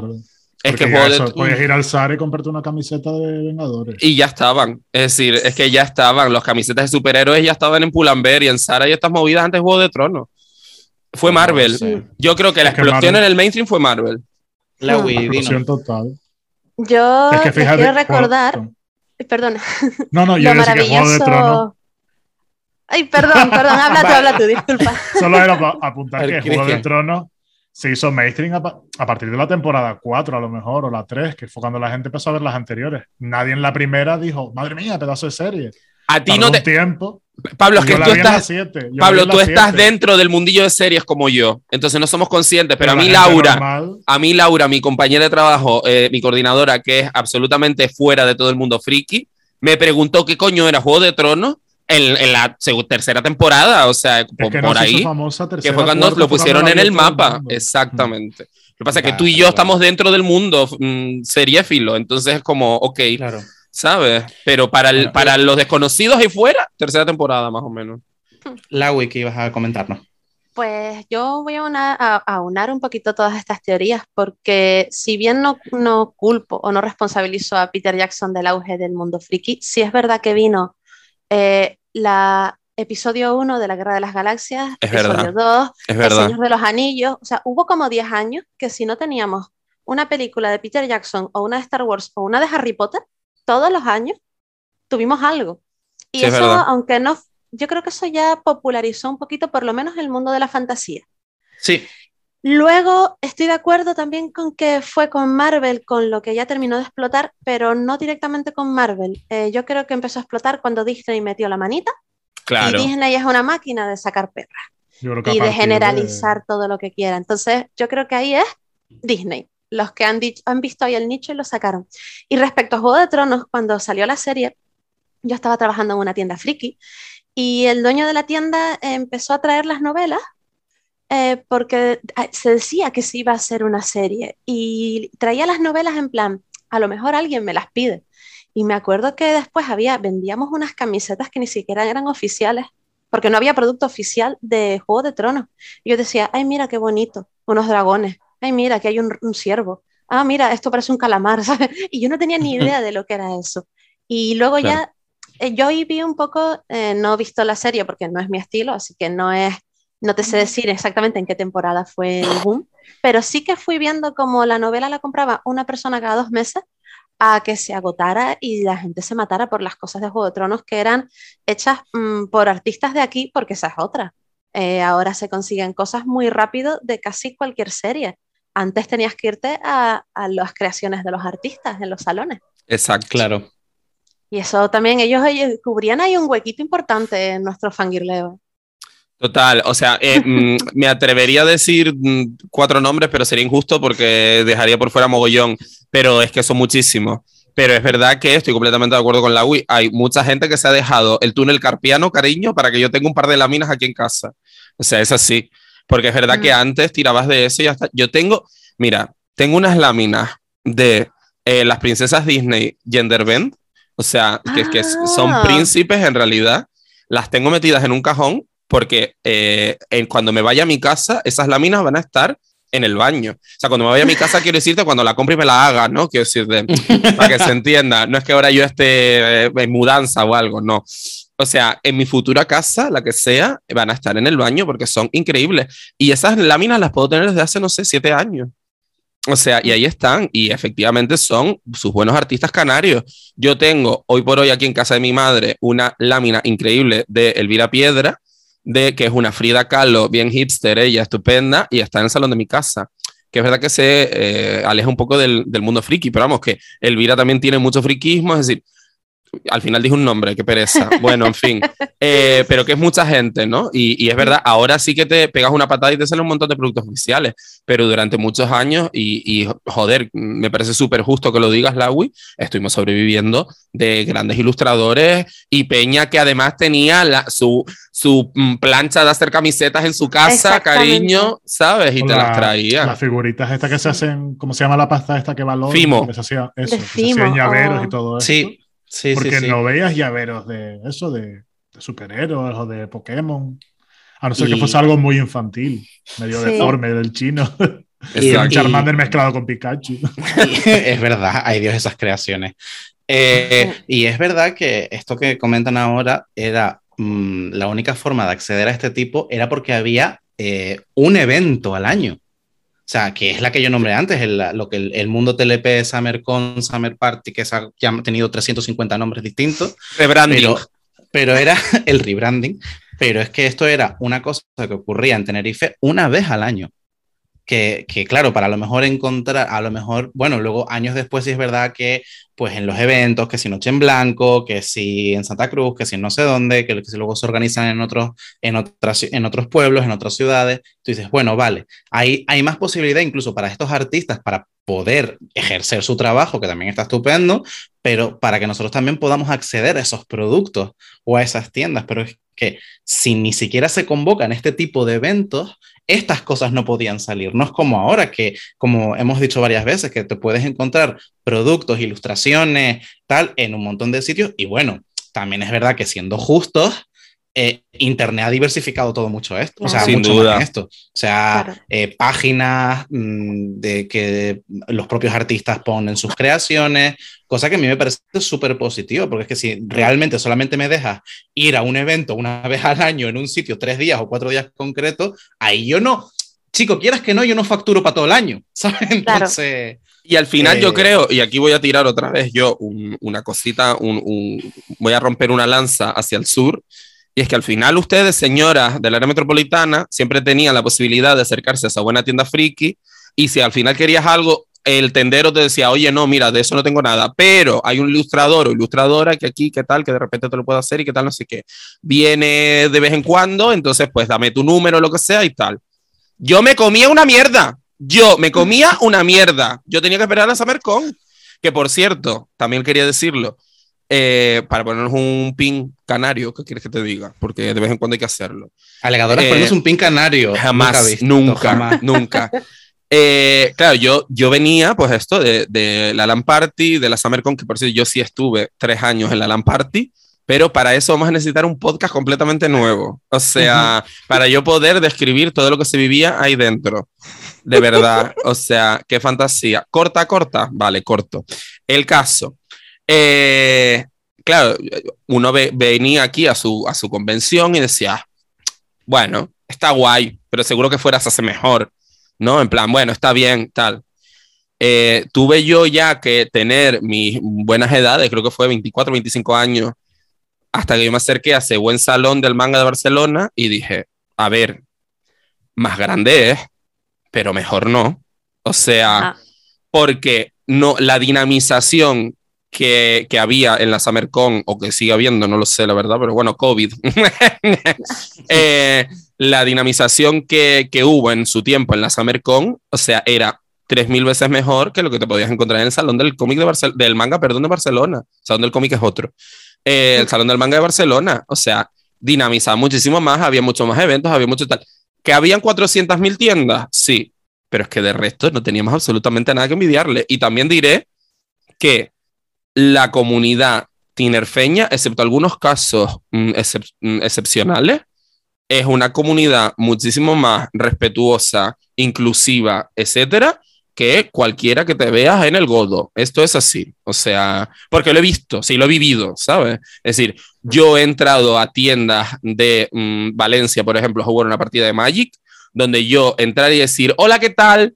Es Porque que Juego de Puedes ir al Zara y comprarte una camiseta de Vengadores. Y ya estaban. Es decir, es que ya estaban. Los camisetas de superhéroes ya estaban en Pull&Bear y en Zara y estas movidas antes de Juego de Tronos. Fue No Marvel. sé. Yo creo que la que explosión Marvel- en el mainstream fue Marvel. La Hmm. Wii. Explosión total. Yo Es que les fíjate. quiero recordar, Juego- perdona, No, no, [laughs] yo lo que Juego de Tronos maravilloso. Ay, perdón, perdón, habla tú, habla tú, [laughs] disculpa. Solo era para apuntar ver, que Juego de. Tronos se hizo mainstream a, a partir de la temporada 4, a lo mejor, o la 3, que fue cuando la gente empezó a ver las anteriores. Nadie en la primera dijo, madre mía, pedazo de serie. A ti Tardó no te. tiempo. Pablo, es que tú estás. Pablo, tú estás dentro del mundillo de series como yo. Entonces no somos conscientes. Pero, a mí, Laura, normal- a mí, Laura, mi compañera de trabajo, eh, mi coordinadora, que es absolutamente fuera de todo el mundo friki, me preguntó qué coño era Juego de Tronos en, en la tercera temporada. O sea, es por, que ahí. famosa Que fue cuando cuarta, lo pusieron en el mapa. Exactamente. Lo que pasa es que tú y yo estamos dentro del mundo mm, seriéfilo, entonces es como, ok, Claro. ¿sabes? Pero para, el, Bueno, para los desconocidos ahí fuera, tercera temporada más o menos. La que ibas a comentarnos. Pues yo voy a unar, a, a unar un poquito todas estas teorías, porque si bien no, no culpo o no responsabilizo a Peter Jackson del auge del mundo friki, sí es verdad que vino eh, la episodio 1 de la Guerra de las Galaxias, Es episodio verdad. 2, Es El verdad. Señor de los Anillos, o sea, hubo como 10 años que si no teníamos una película de Peter Jackson o una de Star Wars o una de Harry Potter, todos los años tuvimos algo. Y Sí, es eso, verdad. aunque no, yo creo que eso ya popularizó un poquito, por lo menos el mundo de la fantasía. Sí, Luego estoy de acuerdo también con que fue con Marvel, con lo que ya terminó de explotar, pero no directamente con Marvel. Eh, yo creo que empezó a explotar cuando Disney metió la manita Claro. y Disney es una máquina de sacar perras Yo creo que a y de generalizar todo lo que quiera. Entonces, yo creo que ahí es Disney, los que han, dicho- han visto ahí el nicho y lo sacaron. Y respecto a Juego de Tronos, cuando salió la serie, yo estaba trabajando en una tienda friki y el dueño de la tienda empezó a traer las novelas eh, porque se decía que se iba a hacer una serie y traía las novelas en plan, a lo mejor alguien me las pide. Y me acuerdo que después había, vendíamos unas camisetas que ni siquiera eran oficiales, porque no había producto oficial de Juego de Tronos. Y yo decía, ay, mira qué bonito, unos dragones. Ay, mira, que hay un, un ciervo. Ah, mira, esto parece un calamar, [laughs] ¿sabes? Y yo no tenía ni idea de lo que era eso. Y luego ya, eh, yo ahí vi un poco, eh, no he visto la serie porque no es mi estilo, así que no es, no te sé decir exactamente en qué temporada fue el boom, pero sí que fui viendo como la novela la compraba una persona cada dos meses a que se agotara y la gente se matara por las cosas de Juego de Tronos que eran hechas mm, por artistas de aquí, porque esa es otra. Eh, ahora se consiguen cosas muy rápido de casi cualquier serie. Antes tenías que irte a, a las creaciones de los artistas en los salones. Exacto. claro. Y eso también, ellos, ellos cubrían ahí un huequito importante en nuestro fangirleo. Total, o sea, eh, mm, [laughs] me atrevería a decir mm, cuatro nombres, pero sería injusto porque dejaría por fuera mogollón, pero es que son muchísimos. Pero es verdad que estoy completamente de acuerdo con la Wii. Hay mucha gente que se ha dejado el túnel carpiano, cariño, para que yo tenga un par de láminas aquí en casa. O sea, es así. Porque es verdad Mm. que antes tirabas de eso y ya está. Yo tengo, mira, tengo unas láminas de eh, las princesas Disney Gender Bend, o sea, que, que son Ah. príncipes en realidad. Las tengo metidas en un cajón porque eh, en- cuando me vaya a mi casa, esas láminas van a estar en el baño. O sea, cuando me vaya a mi casa, quiero decirte cuando la compre y me la haga, ¿no? Quiero decirte, para que se [laughs] entienda. No es que ahora yo esté eh, en mudanza o algo, no. O sea, en mi futura casa, la que sea, van a estar en el baño porque son increíbles. Y esas láminas las puedo tener desde hace, no sé, siete años. O sea, y ahí están, y efectivamente son sus buenos artistas canarios. Yo tengo hoy por hoy aquí en casa de mi madre una lámina increíble de Elvira Piedra, de que es una Frida Kahlo, bien hipster, ella estupenda, y está en el salón de mi casa. Que es verdad que se eh, aleja un poco del, del mundo friki, pero vamos, que Elvira también tiene mucho friquismo, es decir, al final dije un nombre, qué pereza. [laughs] Bueno, en fin. Eh, pero que es mucha gente, ¿no? Y, y, es verdad, ahora sí que te pegas una patada y te salen un montón de productos oficiales, pero durante muchos años, y, y joder, me parece súper justo que lo digas, Lawi, estuvimos sobreviviendo de grandes ilustradores y Peña que además tenía la, su, su mm, plancha de hacer camisetas en su casa, cariño, ¿sabes? Y te La- las traía. Las figuritas estas que se hacen, ¿cómo se llama la pasta esta que valora? Fimo. Que se hacía, eso, De que se Fimo, hacían llaveros oh. y todo eso. Sí, sí, Porque sí. sí. no veías llaveros de eso, de, de superhéroes o de Pokémon. A no ser que Y- fuese algo muy infantil, medio Sí. deforme del chino. Y- un y- Charmander mezclado con Pikachu. [laughs] es verdad, hay Dios esas creaciones. Eh, y es verdad que esto que comentan ahora era mm, la única forma de acceder a este tipo era porque había eh, un evento al año. O sea, que es la que yo nombré antes, el, lo que el, el mundo TLP, SummerCon, Summer Party, que esa- que han tenido 350 nombres distintos. Rebranding. Pero, pero era [laughs] el rebranding. Pero es que esto era una cosa que ocurría en Tenerife una vez al año. Que, claro, para a lo mejor encontrar, a lo mejor, bueno, luego años después sí es verdad que, pues en los eventos, que si Noche en Blanco, que si en Santa Cruz, que si no sé dónde, que, que si luego se organizan en otros, en, otras, en otros pueblos, en otras ciudades, tú dices, bueno, vale, hay, hay más posibilidad incluso para estos artistas para poder ejercer su trabajo, que también está estupendo, pero para que nosotros también podamos acceder a esos productos o a esas tiendas, pero es que si ni siquiera se convocan este tipo de eventos, estas cosas no podían salir. No es como ahora que, como hemos dicho varias veces, que te puedes encontrar productos, ilustraciones, tal, en un montón de sitios. Y bueno, también es verdad que siendo justos, eh, Internet ha diversificado todo mucho esto, o sea, Sin mucho duda. más que esto. O sea, Claro. eh, páginas mm, de que los propios artistas ponen sus creaciones, cosa que a mí me parece súper positivo, porque es que si realmente solamente me dejas ir a un evento una [laughs] vez al año en un sitio tres días o cuatro días concretos, ahí yo no, chico, quieras que no, yo no facturo para todo el año, [laughs] ¿sabes? Entonces, Y al final Eh, yo creo, y aquí voy a tirar otra vez yo un- una cosita, un- un- voy a romper una lanza hacia el sur, y es que al final ustedes, señoras del área metropolitana, siempre tenían la posibilidad de acercarse a esa buena tienda friki, y si al final querías algo, el tendero te decía, oye, no, mira, de eso no tengo nada, pero hay un ilustrador o ilustradora que aquí, qué tal, que de repente te lo puedo hacer y qué tal, no sé qué. Viene de vez en cuando, entonces pues dame tu número, lo que sea y tal. Yo me comía una mierda. Yo me comía una mierda. Yo tenía que esperar a SummerCon. Que por cierto, también quería decirlo, eh, para ponernos un pin canario, ¿qué quieres que te diga? Porque de vez en cuando hay que hacerlo. alegadoras Eh, ponemos un pin canario. Jamás, nunca, [laughs] nunca. Eh, claro, yo, yo venía, pues esto, de, de la LAN Party, de la SummerCon, que por cierto yo sí estuve tres años en la LAN Party, pero para eso vamos a necesitar un podcast completamente nuevo. O sea, para yo poder describir todo lo que se vivía ahí dentro. De verdad, o sea, qué fantasía. Corta, corta, vale, corto. El caso. Eh, claro, uno ve- venía aquí a su, a su convención y decía, "Ah, bueno, está guay, pero seguro que fueras hace mejor, ¿no? En plan, bueno, está bien, tal. Eh, tuve yo ya que tener mis buenas edades, creo que fue 24, 25 años, hasta que yo me acerqué a ese buen salón del manga de Barcelona y dije, a ver, más grande es, pero mejor no. O sea, Ah. porque no, la dinamización que, había en la SummerCon, o que sigue habiendo, no lo sé, la verdad, pero bueno, COVID. [laughs] Eh, la dinamización que, que hubo en su tiempo en la SummerCon, o sea, era 3.000 veces mejor que lo que te podías encontrar en el Salón del cómic de Barcelona, del manga, perdón, de Barcelona. El Salón del cómic es otro. Eh, el Salón del manga de Barcelona, o sea, dinamizaba muchísimo más, había muchos más eventos, había mucho tal. ¿Que habían 400.000 tiendas? Sí, pero es que de resto no teníamos absolutamente nada que envidiarle. Y también diré que la comunidad tinerfeña, excepto algunos casos mm, mm, excepcionales, es una comunidad muchísimo más respetuosa, inclusiva, etcétera, que cualquiera que te veas en el godo. Esto es así. O sea, porque lo he visto, sí, lo he vivido, ¿sabes? Es decir, yo he entrado a tiendas de mm, Valencia, por ejemplo, jugar una partida de Magic, donde yo entrar y decir, hola, ¿qué tal?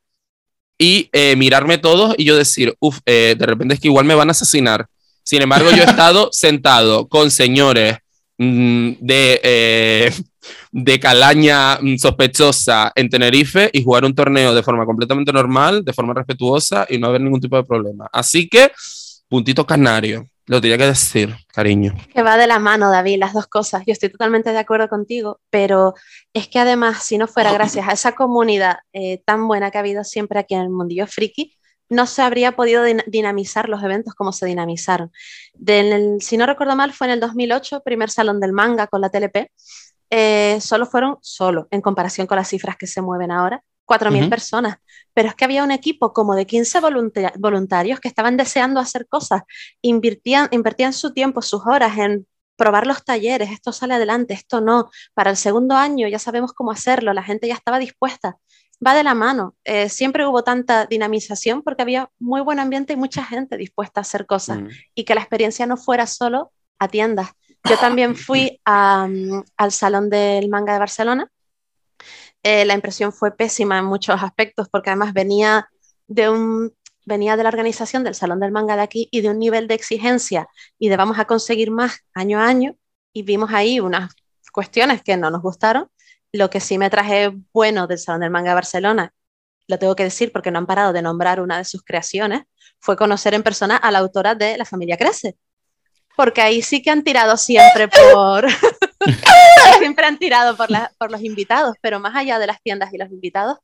Y eh, mirarme todos y yo decir, uff, de repente es que igual me van a asesinar. Sin embargo, yo he [laughs] estado sentado con señores mm, de, eh, de calaña mm, sospechosa en Tenerife y jugar un torneo de forma completamente normal, de forma respetuosa y no haber ningún tipo de problema. Así que, puntito canario. Lo tenía que decir, cariño. Que va de la mano, David, las dos cosas. Yo estoy totalmente de acuerdo contigo, pero es que además, si no fuera gracias a esa comunidad eh, tan buena que ha habido siempre aquí en el mundillo friki, no se habría podido din- dinamizar los eventos como se dinamizaron. Si no recuerdo mal, fue en el 2008, primer salón del manga con la TLP. Eh, solo fueron, solo, en comparación con las cifras que se mueven ahora, 4.000 Ujú. personas. Pero es que había un equipo como de 15 volunta- voluntarios que estaban deseando hacer cosas, invertían, invertían su tiempo, sus horas en probar los talleres, esto sale adelante, esto no. Para el segundo año ya sabemos cómo hacerlo, la gente ya estaba dispuesta. Va de la mano. Eh, siempre hubo tanta dinamización porque había muy buen ambiente y mucha gente dispuesta a hacer cosas Mm. y que la experiencia no fuera solo a tiendas. Yo también fui a, mm, al Salón del Manga de Barcelona. Eh, la impresión fue pésima en muchos aspectos porque además venía de, un, venía de la organización del Salón del Manga de aquí y de un nivel de exigencia y de vamos a conseguir más año a año y vimos ahí unas cuestiones que no nos gustaron. Lo que sí me traje bueno del Salón del Manga de Barcelona, lo tengo que decir porque no han parado de nombrar una de sus creaciones, fue conocer en persona a la autora de La familia crece. Porque ahí sí que han tirado siempre por... [laughs] [laughs] siempre han tirado por, la- por los invitados, pero más allá de las tiendas y los invitados,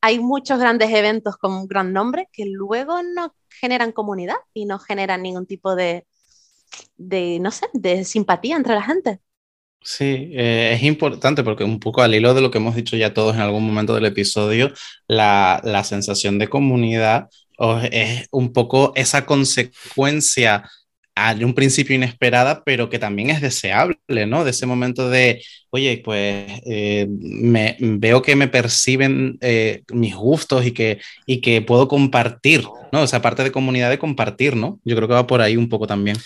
hay muchos grandes eventos con un gran nombre que luego no generan comunidad y no generan ningún tipo de, de no sé, de simpatía entre la gente. Sí, eh, es importante porque un poco al hilo de lo que hemos dicho ya todos en algún momento del episodio, la, la sensación de comunidad es un poco esa consecuencia a- de un principio inesperada, pero que también es deseable, ¿no? De ese momento de, oye, pues eh, me, veo que me perciben eh, mis gustos y que, y que puedo compartir, ¿no? Esa parte de comunidad de compartir, ¿no? Yo creo que va por ahí un poco también.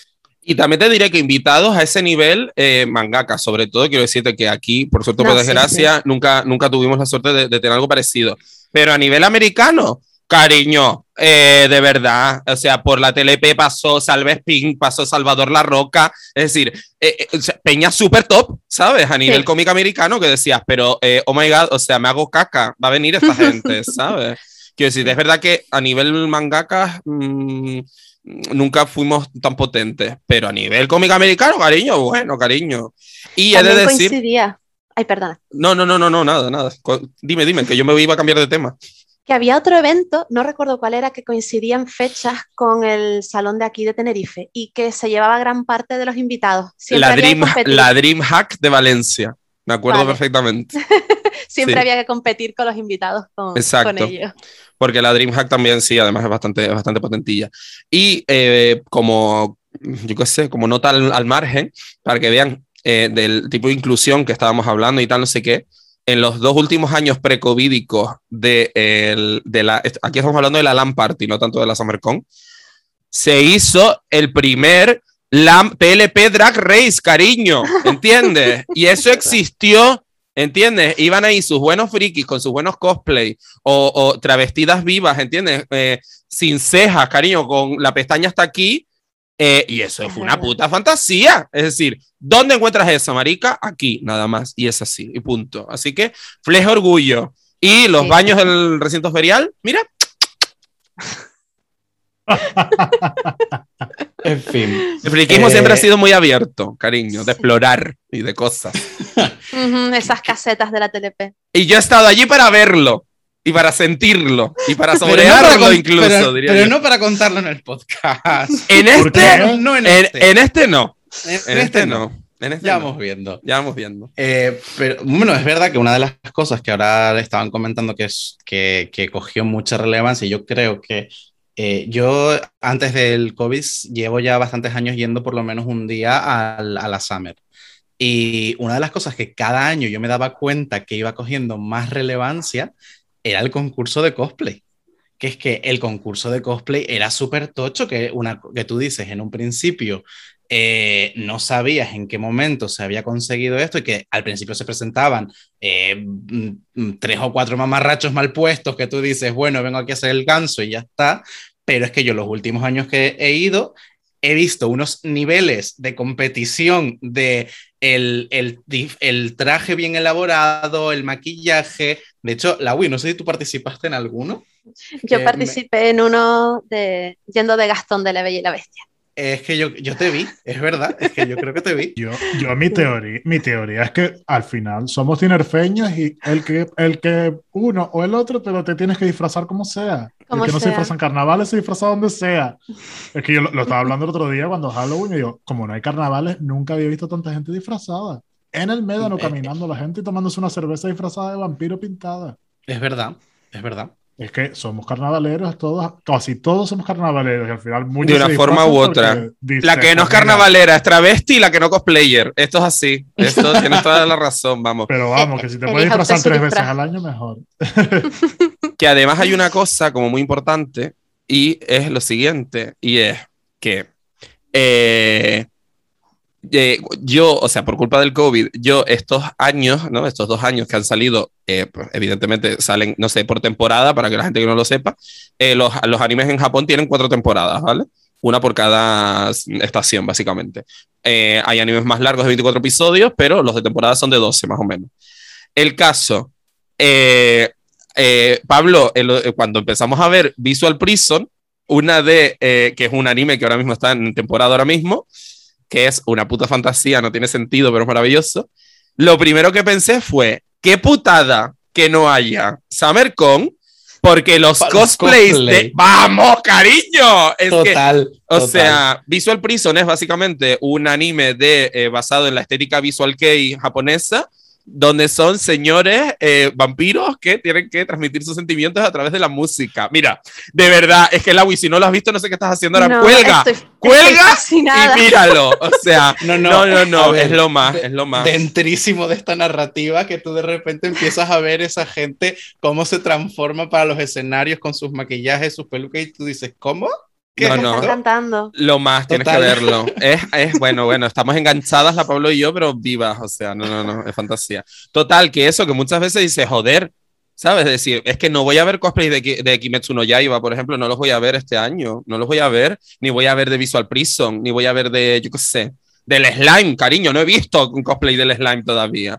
Y también te diré que invitados a ese nivel, eh, mangaka, sobre todo, quiero decirte que aquí, por suerte o por No, sí, desgracia, nunca, nunca tuvimos la suerte de, de tener algo parecido. Pero a nivel americano, cariño, eh, de verdad, o sea, por la TLP pasó Salves Pink, pasó Salvador La Roca, es decir, eh, eh, Peña súper top, ¿sabes? A nivel Sí. cómic americano que decías, pero, eh, oh my god, o sea, me hago caca, va a venir esta [laughs] gente, ¿sabes? Quiero decir, es verdad que a nivel mangaka mm, nunca fuimos tan potentes, pero a nivel cómic americano, cariño, bueno, cariño. Y he de También decir, coincidía, ay, perdona, no, no, no, no, no, nada, nada. Dime, dime, que yo me iba a cambiar de tema. Que había otro evento, no recuerdo cuál era, que coincidían fechas con el salón de aquí de Tenerife y que se llevaba gran parte de los invitados. Siempre La Dream, la Dream Hack de Valencia. Me acuerdo Vale. perfectamente. [laughs] siempre sí. había que competir con los invitados con, Exacto. con ellos. Porque la DreamHack también, sí, además es bastante, es bastante potentilla. Y eh, como, yo qué sé, como nota al, al margen, para que vean eh, del tipo de inclusión que estábamos hablando y tal, no sé qué, en los dos últimos años precovídicos de, de la, aquí estamos hablando de la LAN Party, no tanto de la SummerCon, se hizo el primer LAM TLP Drag Race, cariño, ¿entiendes? Y eso existió, ¿entiendes? Iban ahí sus buenos frikis con sus buenos cosplay o, o travestidas vivas, ¿entiendes? Eh, sin cejas, cariño, con la pestaña hasta aquí. Eh, y eso Es fue una puta fantasía. Es decir, ¿dónde encuentras eso, marica? Aquí, nada más. Y es así, y punto. Así que, fleje orgullo. Y los Sí. baños del recinto ferial, mira, [laughs] En fin. el friquismo Eh, siempre ha sido muy abierto, cariño, de explorar y de cosas. [laughs] Esas casetas de la TLP. Y yo he estado allí para verlo, y para sentirlo, y para no saborearlo con- incluso, pero- diría pero yo. no para contarlo en el podcast. En ¿Por este? No en en, este. en este no. En En este no. En este Ya no. vamos viendo. Ya vamos viendo. Eh, pero bueno, es verdad que una de las cosas que ahora le estaban comentando que, es, que, que cogió mucha relevancia, y yo creo que eh, yo antes del COVID llevo ya bastantes años yendo por lo menos un día al- a la Summer. Y una de las cosas que cada año yo me daba cuenta que iba cogiendo más relevancia era el concurso de cosplay. Que es que el concurso de cosplay era súper tocho, que, una, que tú dices en un principio eh, no sabías en qué momento se había conseguido esto y que al principio se presentaban eh, mm, mm, tres o cuatro mamarrachos mal puestos que tú dices, bueno, vengo aquí a hacer el ganso y ya está. Pero es que yo los últimos años que he ido he visto unos niveles de competición de el, el, traje bien elaborado, el maquillaje. De hecho, la no sé si tú participaste en alguno. Yo me- participé en uno de yendo de Gastón de la Bella y la Bestia. Es que yo, yo te vi, es verdad, es que yo creo que te vi. Yo, yo mi teoría, mi teoría es que al final somos tinerfeños y el que, el que uno o el otro, pero te tienes que disfrazar como sea. Como el que no se sea. disfraza en carnavales se disfraza donde sea. Es que yo lo, lo estaba hablando el otro día cuando Halloween y yo, como no hay carnavales, nunca había visto tanta gente disfrazada. En el médano Eh, caminando la gente y tomándose una cerveza disfrazada de vampiro pintada. Es verdad, es verdad. Es que somos carnavaleros todos, casi todos somos carnavaleros y al final muchos De una forma u otra. La que no es "Pues mira, carnavalera es travesti y la que no cosplayer. Esto es así. Esto [laughs] tienes toda la razón, vamos. Pero vamos, que si te puedes disfrazar tres veces al año, mejor. [laughs] Que además hay una cosa como muy importante y es lo siguiente, y es que eh, eh, yo, o sea, por culpa del COVID, yo estos años, ¿no? Estos dos años que han salido, eh, pues, evidentemente salen, no sé, por temporada, para que la gente que no lo sepa, eh, los, los animes en Japón tienen cuatro temporadas, ¿vale? Una por cada estación, básicamente. Eh, hay animes más largos de 24 episodios, pero los de temporada son de 12, más o menos. El caso, eh, eh, Pablo, el- cuando empezamos a ver Visual Prison, una de, que es un anime que ahora mismo está en temporada ahora mismo, que es una puta fantasía, no tiene sentido, pero es maravilloso. Lo primero que pensé fue, qué putada que no haya SummerCon, porque los Para cosplays cosplay. de... ¡Vamos, cariño! Es que, Total. o total. sea, Visual Prison es básicamente un anime de, eh, basado en la estética visual kei japonesa, donde son señores eh, vampiros que tienen que transmitir sus sentimientos a través de la música. Mira, de verdad, es que Lawi, si no lo has visto, no sé qué estás haciendo ahora. No, cuelga, estoy- cuelga y míralo. O sea, [laughs] No, no, no, no, no, ver, es lo más, es lo más. dentrísimo de esta narrativa que tú de repente empiezas a ver esa gente cómo se transforma para los escenarios con sus maquillajes, sus pelucas y tú dices, ¿cómo? ¿Qué No, no. cantando. Lo más, tienes Total. que verlo. [laughs] Es, es bueno, bueno, estamos enganchadas la Pablo y yo, pero vivas, o sea, no, no, no, es fantasía. Total, que eso, que muchas veces dices, joder, ¿sabes? Es decir, es que no voy a ver cosplays de, de Kimetsu no Yaiba, por ejemplo, no los voy a ver este año, no los voy a ver, ni voy a ver de Visual Prison, ni voy a ver de, yo qué sé, del Slime, cariño, no he visto un cosplay del Slime todavía.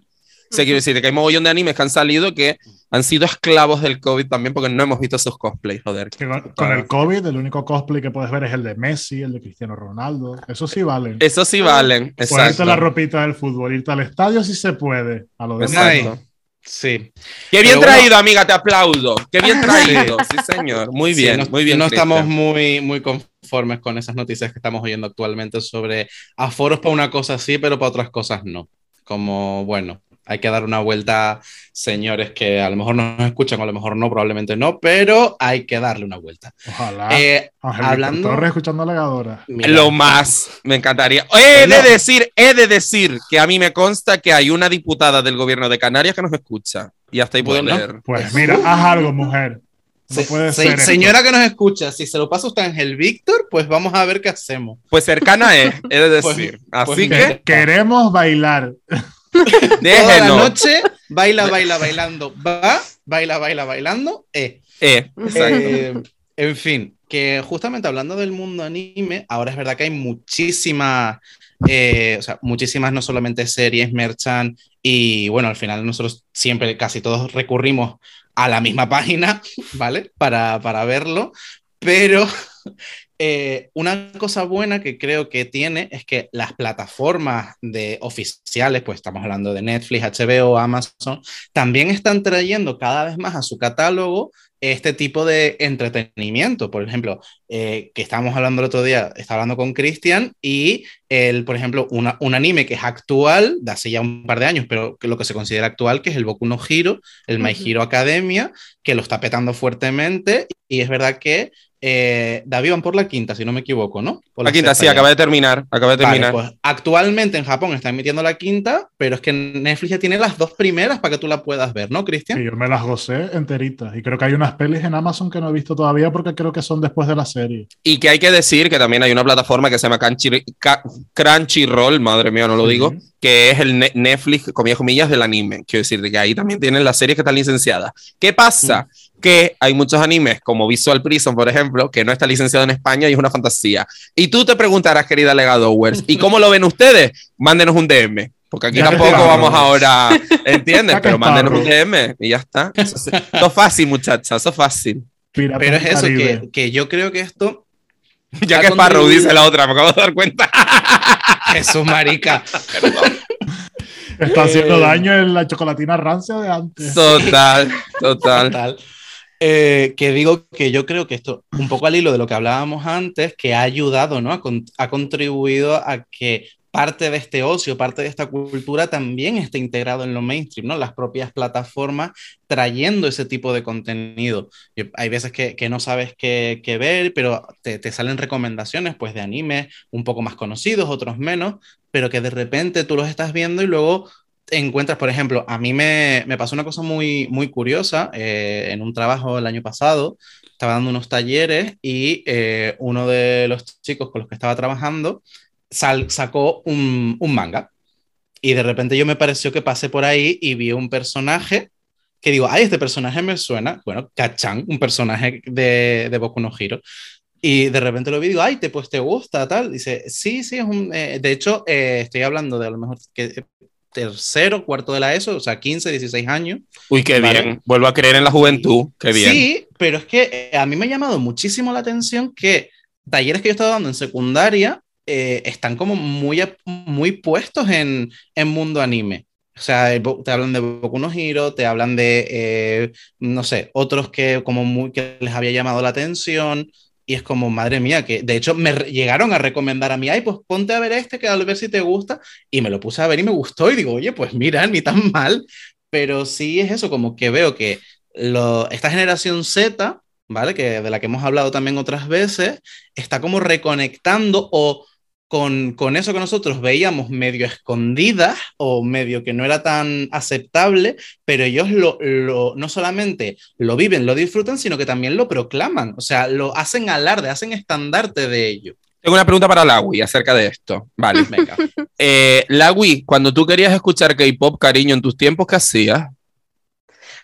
O sea, quiero decir que hay mogollón de animes que han salido que han sido esclavos del COVID también porque no hemos visto esos cosplays, joder. Que con, con el COVID, el único cosplay que puedes ver es el de Messi, el de Cristiano Ronaldo. Eso sí valen. Eso sí valen, Ponerte exacto. la ropita del fútbol, irte al estadio si se puede. A lo de Exacto. Ay, Sí. Qué bien Pero bueno. traído, amiga, te aplaudo. Qué bien [laughs] traído, sí, señor. Muy Sí, bien, no, muy bien. No Cristian. estamos muy, muy conformes con esas noticias que estamos oyendo actualmente sobre aforos para una cosa sí, pero para otras cosas no. Como, bueno, hay que dar una vuelta, señores que a lo mejor nos escuchan, o a lo mejor no, probablemente no, pero hay que darle una vuelta. Ojalá. Eh, Ángel Víctor hablando- Torres escuchando a la alegadora. mira, Lo más, me encantaría. He de decir, he de decir que a mí me consta que hay una diputada del gobierno de Canarias que nos escucha. Y hasta ahí puedo Bueno. leer. Pues mira, haz algo, mujer. No se- puede se- esto. señora que nos escucha, si se lo pasa usted Ángel Víctor, pues vamos a ver qué hacemos. Pues cercana es, he de [laughs] Pues- decir. pues Así que, Que- Queremos bailar. [laughs] Toda la noche, baila, baila, bailando, va, baila, baila, bailando, eh. Eh. Eh, en fin, que justamente hablando del mundo anime, ahora es verdad que hay muchísimas, eh, o sea, muchísimas no solamente series, merchan, y bueno, al final nosotros siempre, casi todos recurrimos a la misma [laughs] página, ¿vale? Para, para verlo, pero eh, una cosa buena que creo que tiene es que las plataformas de oficiales, pues estamos hablando de Netflix, HBO, Amazon, también están trayendo cada vez más a su catálogo este tipo de entretenimiento. Por ejemplo, eh, que estábamos hablando el otro día, estaba hablando con Cristian y el, por ejemplo, una- un anime que es actual, de hace ya un par de años, pero que lo que se considera actual, que es el Boku no Hero, el My. Hero Academia, que lo está petando fuertemente y es verdad que eh, David van por la quinta, si no me equivoco, ¿no? Por La quinta, sexta sí, ya. acaba de terminar. Acaba de Vale, terminar. pues actualmente en Japón está emitiendo la quinta, pero es que Netflix ya tiene las dos primeras para que tú la puedas ver, ¿no, Cristian? Y yo me las gocé enteritas. Y creo que hay unas pelis en Amazon que no he visto todavía porque creo que son después de la serie. Y que hay que decir que también hay una plataforma que se llama Crunchyroll, madre mía, no lo digo, que es el Ne- Netflix, comillas, comillas, del anime. Quiero decir, de que ahí también tienen las series que están licenciadas. ¿Qué pasa? Que hay muchos animes, como Visual Prison, por ejemplo, que no está licenciado en España y es una fantasía. Y tú te preguntarás, querida Legadowers, ¿y cómo lo ven ustedes? Mándenos un DM. Porque aquí Ya tampoco está. vamos ahora, [laughs] ¿entiendes? Pero mándenos un DM y ya está. Eso, es- eso es fácil, muchachas, eso es fácil. Pero es eso, que, que yo creo que esto [laughs] Ya que Sparrow dice la otra, me acabo de dar cuenta. [laughs] Jesús, marica. [laughs] Está haciendo Eh, daño en la chocolatina rancia de antes. Total, total. Total. Eh, que digo que yo creo que esto, un poco al hilo de lo que hablábamos antes, que ha ayudado, ¿no? Ha, con- ha contribuido a que parte de este ocio, parte de esta cultura también esté integrado en lo mainstream, ¿no? Las propias plataformas trayendo ese tipo de contenido. Hay veces que, no sabes qué, ver, pero te, salen recomendaciones, pues, de anime un poco más conocidos, otros menos, pero que de repente tú los estás viendo y luego encuentras, por ejemplo, a mí me, me pasó una cosa muy, muy curiosa eh, en un trabajo el año pasado, estaba dando unos talleres y eh, uno de los chicos con los que estaba trabajando sal- sacó un, un manga y de repente yo me pareció que pasé por ahí y vi un personaje que digo, ay, este personaje me suena, bueno, Kachan, un personaje de, de Boku no Hero. Y de repente lo vi y digo, ay, te, pues te gusta, tal. Dice, sí, sí, es un. eh, de hecho, eh, estoy hablando de a lo mejor que tercero, cuarto de la ESO, o sea, 15, 16 años. Uy, qué Vale. bien. Vuelvo a creer en la juventud. Qué bien. Sí, pero es que eh, a mí me ha llamado muchísimo la atención que talleres que yo he estado dando en secundaria eh, están como muy, muy puestos en, en mundo anime. O sea, te hablan de Boku no Hero, te hablan de, eh, no sé, otros que como muy, que les había llamado la atención. Y es como, madre mía, que de hecho me llegaron a recomendar a mí, ay, pues ponte a ver este, que a ver si te gusta. Y me lo puse a ver y me gustó. Y digo, oye, pues mira, ni tan mal. Pero sí es eso, como que veo que lo- esta generación Z, ¿vale? Que de la que hemos hablado también otras veces, está como reconectando o con, con eso que nosotros veíamos medio escondidas o medio que no era tan aceptable, pero ellos lo, lo- no solamente lo viven, lo disfrutan, sino que también lo proclaman, o sea, lo hacen alarde, hacen estandarte de ello. Tengo una pregunta para Lawi acerca de esto. Vale. [laughs] Venga. Eh, Lawi, cuando tú querías escuchar K-pop, cariño, en tus tiempos, ¿qué hacías?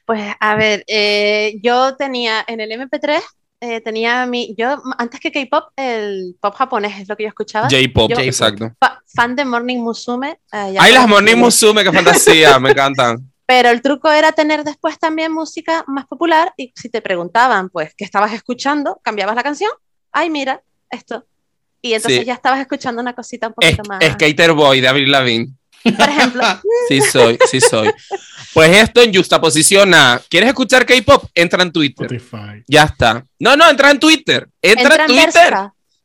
Pues a ver, eh, yo tenía en el MP3, eh, tenía mi, yo antes que K-pop, el pop japonés es lo que yo escuchaba. J-pop, exacto. Fa- fan de Morning Musume. eh, Ay, las Morning Musume, qué fantasía, me encantan. [laughs] Pero el truco era tener después también música más popular y si te preguntaban, pues, ¿qué estabas escuchando? Cambiabas la canción. Ay, mira, esto. Y entonces Sí. ya estabas escuchando una cosita un Es, poquito más. Skater Boy de Avril Lavigne. Por ejemplo, [laughs] Sí soy, sí soy. Pues esto en justaposición a, ¿quieres escuchar K-pop? Entra en Twitter. Spotify. Ya está. No, no, entra en Twitter. Entra, entra en Twitter.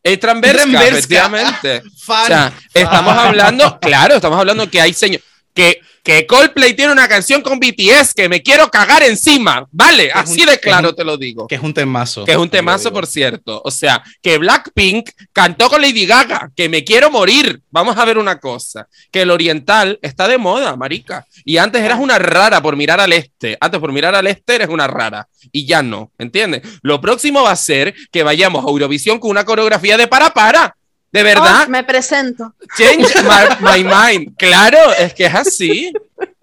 Entra en Bershka. efectivamente. [laughs] Fan. O sea, estamos hablando, claro, estamos hablando que hay señor, que, que Coldplay tiene una canción con BTS que me quiero cagar encima, ¿vale? Así un- de claro un- te lo digo. que es un temazo. Que es un temazo, por cierto. O sea, que Blackpink cantó con Lady Gaga, que me quiero morir. Vamos a ver una cosa, que el oriental está de moda, marica. Y antes eras una rara por mirar al este. Antes por mirar al este eres una rara. Y ya no, ¿entiendes? Lo próximo va a ser que vayamos a Eurovisión con una coreografía de para para. De verdad. Oh, me presento. Change [laughs] my, my mind. Claro, es que es así.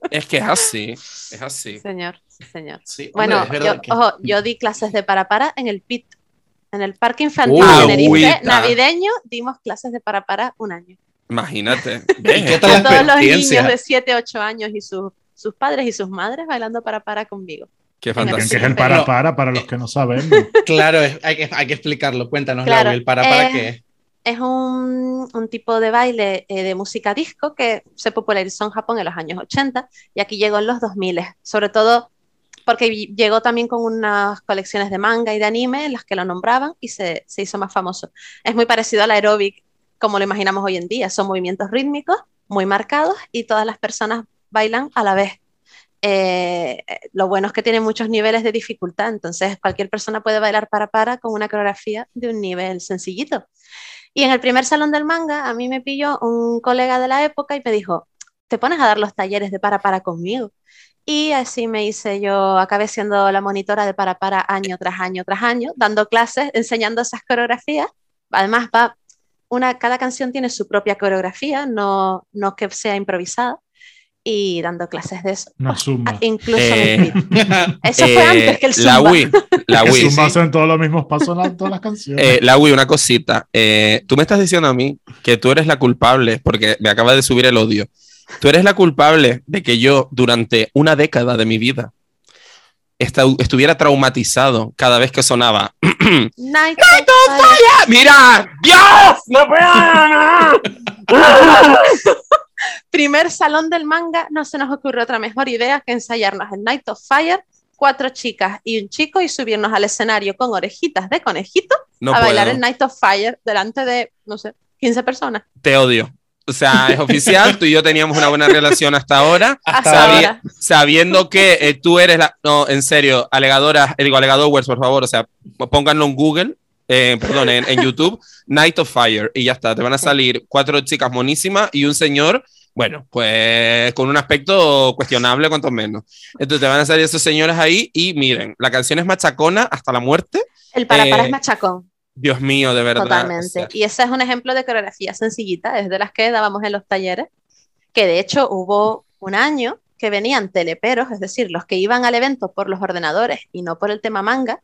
Es que es así. Es así. Señor, señor. Sí, hombre, Bueno, yo, que- ojo, yo di clases de para para en el PIT, en el Parque Infantil Tenerife navideño, dimos clases de para para un año. Imagínate. [laughs] ¿Y qué A tal todos los niños de 7, 8 años y sus, sus padres y sus madres bailando para para conmigo. Qué fantasía. es el para para para los que no sabemos. Claro, es- hay, que, hay que explicarlo. Cuéntanos, Claro, Lau, el para para eh, qué es. Es un, tipo de baile eh, de música disco que se popularizó en Japón en los años 80 y aquí llegó en los 2000, sobre todo porque llegó también con unas colecciones de manga y de anime en las que lo nombraban y se, se hizo más famoso. Es muy parecido al aeróbic como lo imaginamos hoy en día, son movimientos rítmicos muy marcados y todas las personas bailan a la vez. Eh, lo bueno es que tiene muchos niveles de dificultad, entonces cualquier persona puede bailar para para con una coreografía de un nivel sencillito. Y en el primer salón del manga, a mí me pilló un colega de la época y me dijo, te pones a dar los talleres de para para conmigo. Y así me hice, yo acabé siendo la monitora de para para año tras año tras año, dando clases, [laughs] enseñando esas coreografías. Además, va, una, cada canción tiene su propia coreografía, no, no que sea improvisada, y dando clases de eso. Una zumba. Ah, Incluso Eh, en. [laughs] Eso fue Eh, antes que el La zumba. Wii, la Wii. zumba hacen todos los mismos pasos en la- todas las canciones. Eh, la Wii, una cosita. Eh, tú me estás diciendo a mí que tú eres la culpable, porque me acaba de subir el odio. Tú eres la culpable de que yo, durante una década de mi vida, estuviera traumatizado cada vez que sonaba. [clears throat] Night ¡Ah, ¡Mira! ¡Dios! ¡No puedo! [laughs] Primer salón del manga, no se nos ocurrió otra mejor idea que ensayarnos el Night of Fire, cuatro chicas y un chico y subirnos al escenario con orejitas de conejito No a bailar puedo. el Night of Fire delante de, no sé, 15 personas. Te odio. O sea, es oficial, tú y yo teníamos una buena relación hasta ahora. [laughs] Hasta Sabía- ahora. sabiendo que eh, tú eres la. No, en serio, alegadora, eh, digo, alegadores, por favor, o sea, pónganlo en Google, eh, perdón, en, en YouTube, Night of Fire, y ya está. Te van a salir cuatro chicas monísimas y un señor, bueno, pues con un aspecto cuestionable, cuanto menos. Entonces te van a salir esos señores ahí y miren, la canción es machacona hasta la muerte. El para para Eh, es machacón, Dios mío, de verdad. totalmente. o sea, Y ese es un ejemplo de coreografía sencillita, es de las que dábamos en los talleres, que de hecho hubo un año que venían teleperos, es decir, los que iban al evento por los ordenadores y no por el tema manga,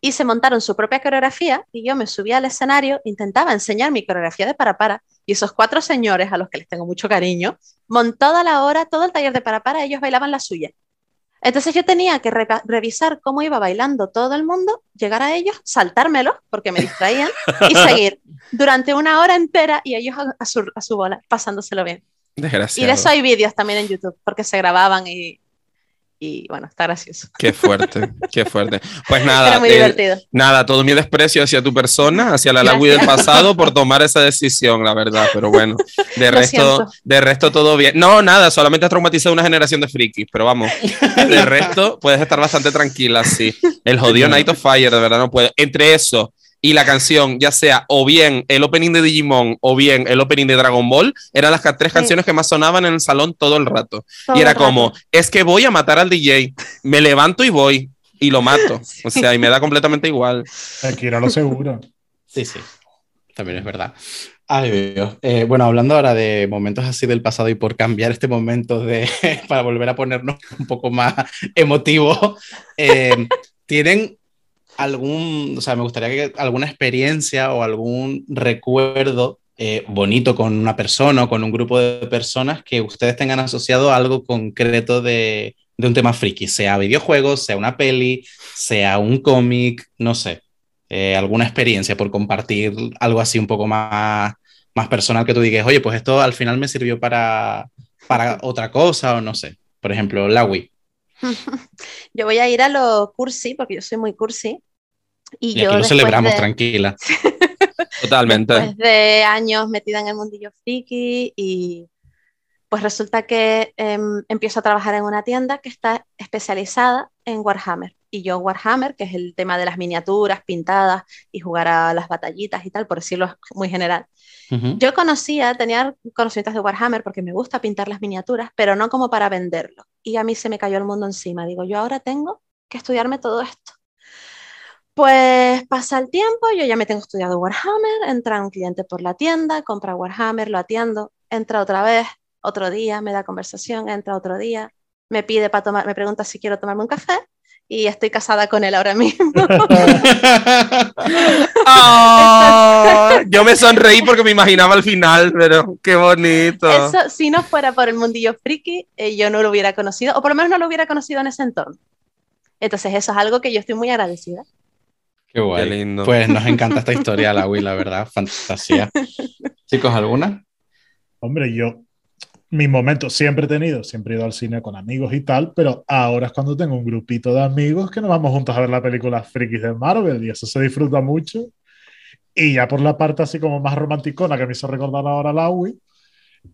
y se montaron su propia coreografía y yo me subía al escenario, intentaba enseñar mi coreografía de para para y esos cuatro señores a los que les tengo mucho cariño, mon toda la hora, todo el taller de para para, ellos bailaban la suya. Entonces yo tenía que revisar cómo iba bailando todo el mundo, llegar a ellos, saltármelos porque me distraían y [laughs] seguir durante una hora entera y ellos a, a su, a su bola, pasándoselo bien. Y de eso hay vídeos también en YouTube porque se grababan y, y bueno, está gracioso. Qué fuerte, qué fuerte. Pues [laughs] nada, Era muy eh. Nada, todo mi desprecio hacia tu persona, hacia la Lagui del pasado por [laughs] tomar esa decisión, la verdad, pero bueno, de Lo resto, siento. de resto todo bien. No, nada, solamente has traumatizado una generación de frikis, pero vamos, de [laughs] resto puedes estar bastante tranquila, sí. El jodido Night of Fire, de verdad no puedo. Entre eso y la canción, ya sea o bien el opening de Digimon o bien el opening de Dragon Ball, eran las tres Sí. canciones que más sonaban en el salón todo el rato. Todo y era rato. como, es que voy a matar al DJ, me levanto y voy. Y lo mato. [laughs] O sea, y me da completamente igual. Akira lo seguro. Sí, sí. También es verdad. Ay, Dios. Eh, bueno, hablando ahora de momentos así del pasado y por cambiar este momento de, [laughs] para volver a ponernos un poco más emotivo, eh, [laughs] ¿tienen algún, o sea, me gustaría que alguna experiencia o algún recuerdo eh, bonito con una persona o con un grupo de personas que ustedes tengan asociado algo concreto de, de un tema friki, sea videojuegos, sea una peli, sea un cómic, no sé eh, alguna experiencia por compartir algo así un poco más, más personal que tú digas, oye, pues esto al final me sirvió para, para otra cosa o no sé. Por ejemplo, la Wii. [laughs] Yo voy a ir a lo cursi, porque yo soy muy cursi. Y, Y yo aquí lo celebramos, de- tranquila. [laughs] Totalmente. Después de años metida en el mundillo friki y pues resulta que em, empiezo a trabajar en una tienda que está especializada en Warhammer. Y yo Warhammer, que es el tema de las miniaturas pintadas y jugar a las batallitas y tal, por decirlo muy general. Ujú. Yo conocía, tenía conocimientos de Warhammer porque me gusta pintar las miniaturas, pero no como para venderlo. Y a mí se me cayó el mundo encima. Digo, yo ahora tengo que estudiarme todo esto. Pues pasa el tiempo, yo ya me tengo estudiado Warhammer, entra un cliente por la tienda, compra Warhammer, lo atiendo, entra otra vez, otro día, me da conversación, entra otro día, me pide para tomar, me pregunta si quiero tomarme un café y estoy casada con él ahora mismo. [laughs] Ah, yo me sonreí porque me imaginaba al final, pero qué bonito. Eso, si no fuera por el mundillo friki, eh, yo no lo hubiera conocido, o por lo menos no lo hubiera conocido en ese entorno. Entonces, eso es algo que yo estoy muy agradecida. Qué guay. Qué lindo. Pues nos encanta esta historia, la Wii, la verdad. Fantasía. [laughs] Chicos, ¿alguna? Hombre, yo, mis momentos siempre he tenido, siempre he ido al cine con amigos y tal, pero ahora es cuando tengo un grupito de amigos que nos vamos juntos a ver la película Frikis de Marvel y eso se disfruta mucho. Y ya por la parte así como más romanticona que me hizo recordar ahora la Wii,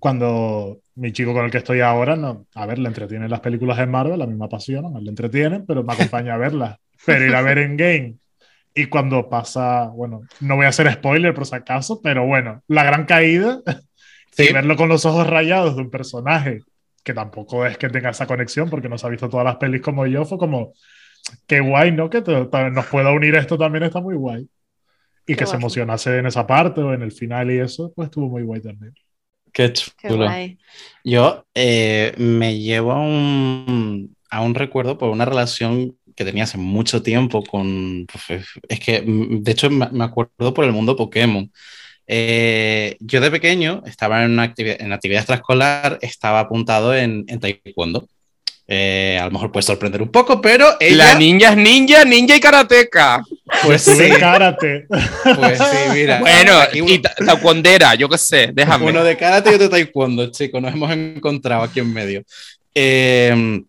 cuando mi chico con el que estoy ahora, no, a ver, le entretienen las películas de Marvel, a mí me apasionan, le entretienen, pero me acompaña a verlas. Pero ir a ver en game y cuando pasa, bueno, no voy a hacer spoiler por si acaso, pero bueno, la gran caída [laughs] Sí. y verlo con los ojos rayados de un personaje que tampoco es que tenga esa conexión porque no se ha visto todas las pelis como yo, fue como, qué guay, ¿no? Que te- te- nos pueda unir esto también está muy guay. Y Qué que se emocionase en esa parte o en el final y eso, pues estuvo muy guay también. Qué chulo. Yo eh, me llevo a un, a un recuerdo por una relación que tenía hace mucho tiempo con... pues, es que, mm, de hecho, me acuerdo por el mundo Pokémon. Eh, yo de pequeño estaba en una actividad, en actividad extraescolar, estaba apuntado en, en taekwondo. Eh, a lo mejor puede sorprender un poco, pero ella, La niña es ninja, ninja y karateca. pues sí, karate. pues sí, mira. Bueno, Aquí y ta- taekwondera, yo qué sé, déjame. Uno de karate y otro de taekwondo, chicos, nos hemos encontrado aquí en medio. Eh,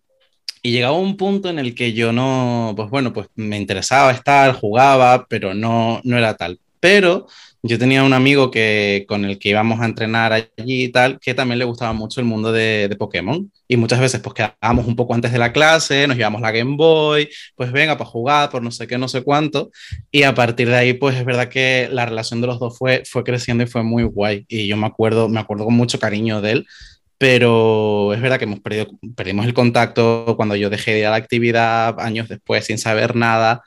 y llegaba un punto en el que yo no, pues bueno, pues me interesaba estar, jugaba, pero no, no era tal. Pero yo tenía un amigo que, con el que íbamos a entrenar allí y tal, que también le gustaba mucho el mundo de, de Pokémon. Y muchas veces pues quedábamos un poco antes de la clase, nos llevamos la Game Boy, pues venga, para jugar, por no sé qué, no sé cuánto. Y a partir de ahí, pues es verdad que la relación de los dos fue, fue creciendo y fue muy guay. Y yo me acuerdo, me acuerdo con mucho cariño de él, pero es verdad que hemos perdido, perdimos el contacto cuando yo dejé de ir a la actividad años después sin saber nada.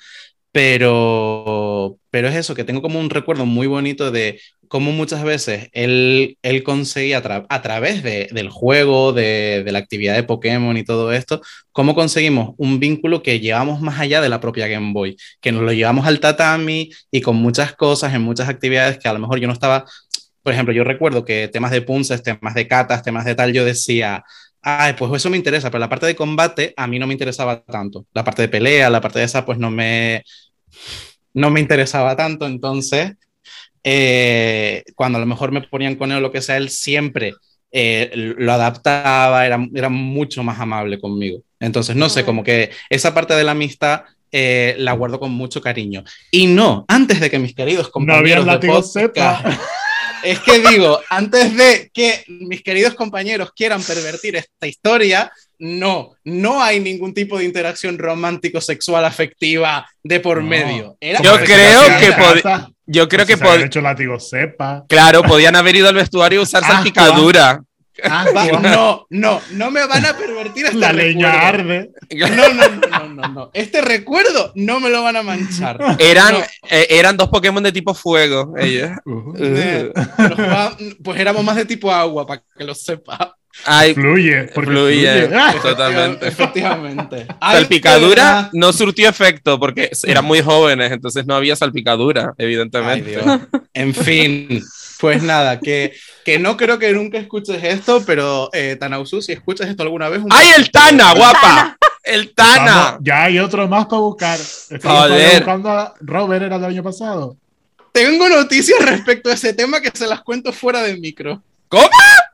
Pero, pero es eso, que tengo como un recuerdo muy bonito de cómo muchas veces él, él conseguía a, tra- a través de- del juego, de la actividad de Pokémon y todo esto, cómo conseguimos un vínculo que llevamos más allá de la propia Game Boy, que nos lo llevamos al tatami y con muchas cosas, en muchas actividades que a lo mejor yo no estaba, por ejemplo, yo recuerdo que temas de punces, temas de catas, temas de tal, yo decía, ay, pues eso me interesa, pero la parte de combate a mí no me interesaba tanto. La parte de pelea, la parte de esa, pues no me, no me interesaba tanto, entonces eh, cuando a lo mejor me ponían con él o lo que sea, él siempre eh, lo adaptaba, era, era mucho más amable conmigo. Entonces, no sé, como que esa parte de la amistad eh, la guardo con mucho cariño. Y no, antes de que mis queridos No había compañeros de látigo podcast- cepa. [laughs] es que digo, antes de que mis queridos compañeros quieran pervertir esta historia, no, no hay ningún tipo de interacción romántico, sexual, afectiva de por No. medio. Era Yo creo que casa, Yo creo si que se habían pod- hecho látigo cepa. Claro, podían haber ido al vestuario y usar Ah, salpicadura. Ah, Va- no, no, no me van a pervertir este La leña recuerdo. arde. No, no, no, no, no, no. Este recuerdo no me lo van a manchar. Eran, No. eh, eran dos Pokémon de tipo fuego. ellos. Eh, nos jugaba- pues éramos más de tipo agua, para que lo sepa. Ay, Fluye. Porque Fluye. fluye. Ah, totalmente. Efectivamente. [laughs] Salpicadura no surtió efecto porque eran muy jóvenes, entonces no había salpicadura, evidentemente. [laughs] En fin, pues nada, que, que no creo que nunca escuches esto, pero eh, Tanausu, si escuchas esto alguna vez... un ¡Ay, el Tana, guapa! ¡El Tana! Vamos, ya hay otro más para buscar. Todavía buscando a Robert, era el año pasado. Tengo noticias respecto a ese tema que se las cuento fuera del micro.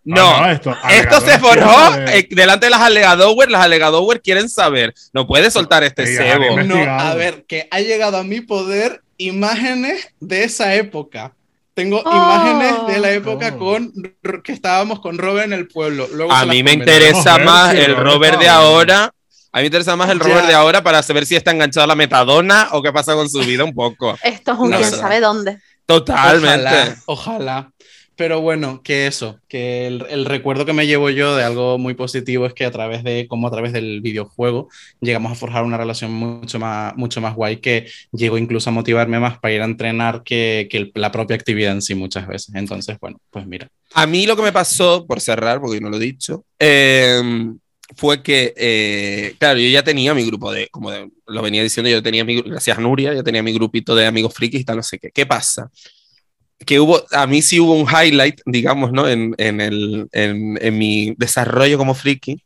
No, Ah, esto, esto se forjó de- eh, delante de las Alegadower. Las Alegadower quieren saber. No puede soltar este Sí, cebo. No, a ver, que ha llegado a mi poder imágenes de esa época. Tengo Oh. imágenes de la época Oh. con que estábamos con Robert en el pueblo. Luego A mí me interesa ver más el Robert de ahora. A mí me interesa más el Ya. Robert de ahora para saber si está enganchado a la metadona o qué pasa con su vida un poco. Esto es un No quién sabe dónde. Totalmente. Ojalá, ojalá. Pero bueno, que eso, que el, recuerdo que me llevo yo de algo muy positivo es que a través de, como a través del videojuego, llegamos a forjar una relación mucho más, mucho más guay que llegó incluso a motivarme más para ir a entrenar que, que la propia actividad en sí muchas veces. Entonces, bueno, pues mira. A mí lo que me pasó, por cerrar, porque no lo he dicho, eh, fue que, eh, claro, yo ya tenía mi grupo de, como lo venía diciendo, yo tenía mi, gracias Nuria, yo tenía mi grupito de amigos frikis y tal, no sé qué. ¿Qué pasa? Que hubo, a mí sí hubo un highlight, digamos, ¿no? En, en, el, en, en mi desarrollo como friki,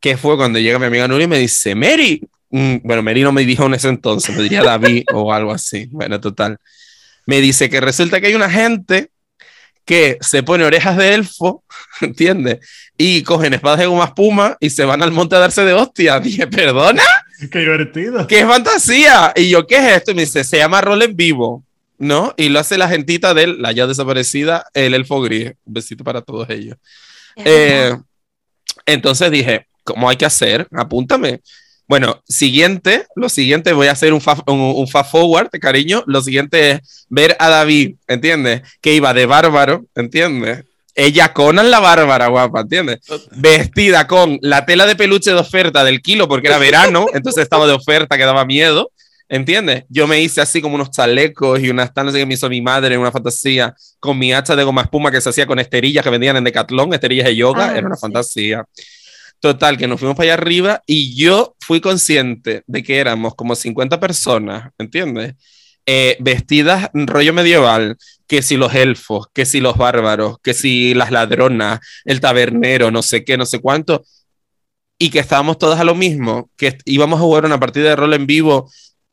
que fue cuando llega mi amiga Nuria y me dice, Mary, Mm, bueno, Mary no me dijo en ese entonces, me diría [laughs] David o algo así, bueno, total. Me dice que resulta que hay una gente que se pone orejas de elfo, [laughs] ¿entiendes? Y cogen espadas de goma espuma y se van al monte a darse de hostia. Dije, ¿perdona? Qué divertido. ¿Qué fantasía? Y yo, ¿qué es esto? Y me dice, se llama rol en vivo, ¿no? Y lo hace la gentita de la ya desaparecida, el elfo gris. Un besito para todos ellos. Eh, entonces dije, ¿cómo hay que hacer? Apúntame. Bueno, siguiente, lo siguiente, voy a hacer un, fa- un, un fast forward, cariño. Lo siguiente es ver a David, ¿entiendes? Que iba de bárbaro, ¿entiendes? Ella Conan la bárbara, guapa, ¿entiendes? Vestida con la tela de peluche de oferta del kilo porque era verano, entonces estaba de oferta que daba miedo, ¿entiendes? Yo me hice así como unos chalecos y unas tal, no sé qué me hizo mi madre en una fantasía con mi hacha de goma espuma que se hacía con esterillas que vendían en Decathlon, esterillas de yoga, Ah, era una sí. fantasía. Total, que nos fuimos para allá arriba y yo fui consciente de que éramos como 50 personas, ¿entiendes? Eh, vestidas en rollo medieval, que si los elfos, que si los bárbaros, que si las ladronas, el tabernero, no sé qué, no sé cuánto. y que estábamos todas a lo mismo, que íbamos a jugar una partida de rol en vivo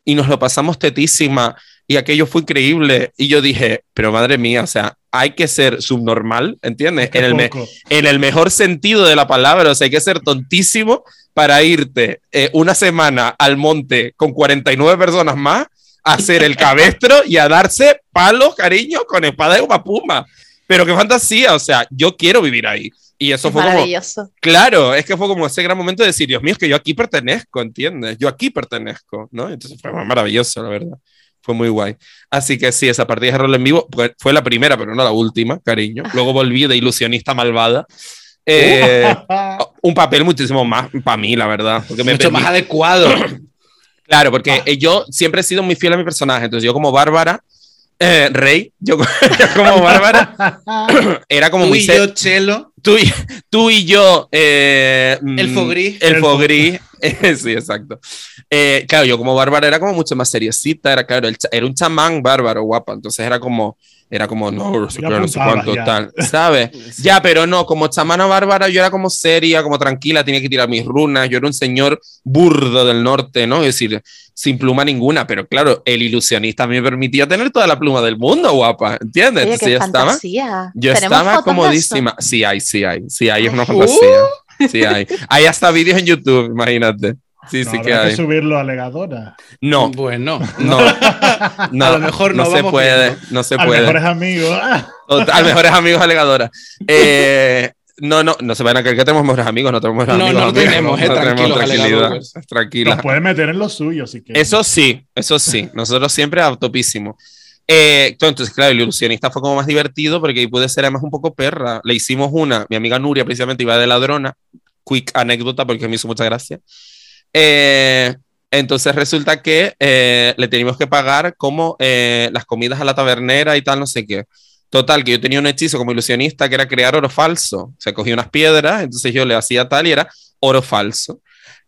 y nos lo pasamos tetísima y aquello fue increíble. Y yo dije, pero madre mía, o sea, hay que ser subnormal, ¿entiendes? En el, me- en el mejor sentido de la palabra, o sea, hay que ser tontísimo para irte eh, una semana al monte con 49 personas más a hacer el cabestro y a darse palos, cariño, con espada de goma puma. Pero qué fantasía, o sea, yo quiero vivir ahí. Y eso Es fue como, maravilloso. Claro, es que fue como ese gran momento de decir, Dios mío, es que yo aquí pertenezco, ¿entiendes? Yo aquí pertenezco, ¿no? Entonces fue maravilloso, la verdad. Fue muy guay. Así que sí, esa partida de rol en vivo pues, fue la primera, pero no la última, cariño. Luego volví de ilusionista malvada. [laughs] Eh, un papel muchísimo más para mí, la verdad. Porque me Mucho más permi- adecuado. [clears throat] Claro, porque eh, yo siempre he sido muy fiel a mi personaje. Entonces yo como Bárbara, eh, Rey, yo, [laughs] yo como Bárbara, [laughs] [clears throat] era como muy... yo, Chelo, tú y, [laughs] tú y yo. eh, El mm, Fogris. El El Fogris. [laughs] eh, sí, exacto. Eh, claro, yo como Bárbara era como mucho más seriecita, era, claro, el era un chamán bárbaro, guapa. Entonces era como, era como, no, no sé no cuánto, ya. tal, [laughs] ¿sabes? Ya, pero no, como chamana bárbara yo era como seria, como tranquila, tenía que tirar mis runas, yo era un señor burdo del norte, ¿no? Es decir, sin pluma ninguna, pero claro, el ilusionista me permitía tener toda la pluma del mundo, guapa, ¿entiendes? Oye, Entonces qué yo estaba... Yo ¿Tenemos estaba comodísima. Sí hay, sí hay. Sí hay, es una fantasía. Sí hay. Hay hasta vídeos en YouTube, imagínate. Sí, No, sí que hay. que subirlo a Legadora. No, Bueno, no, no. [laughs] A lo mejor no no se puede. viendo. No se Al puede. mejores amigos. Total, mejores amigos alegadora. Eh, no, no, no se van a creer que tenemos mejores amigos, no tenemos mejores No, amigos. no amigos, tenemos, eh, tranquilos, tranquilidad. Tranquila. Nos puede meter en lo suyo, si que Eso sí, eso sí. Nosotros siempre a topísimo. Eh, entonces, claro, el ilusionista fue como más divertido porque ahí pude ser además un poco perra. Le hicimos una, mi amiga Nuria precisamente iba de ladrona. Quick anécdota porque me hizo mucha gracia. Eh, entonces resulta que eh, le teníamos que pagar como eh, las comidas a la tabernera y tal, no sé qué. Total, que yo tenía un hechizo como ilusionista que era crear oro falso. Se cogía unas piedras, entonces yo le hacía tal y era oro falso.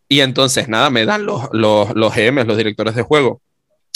Y entonces, nada, me dan los, los, los GMs, los directores de juego,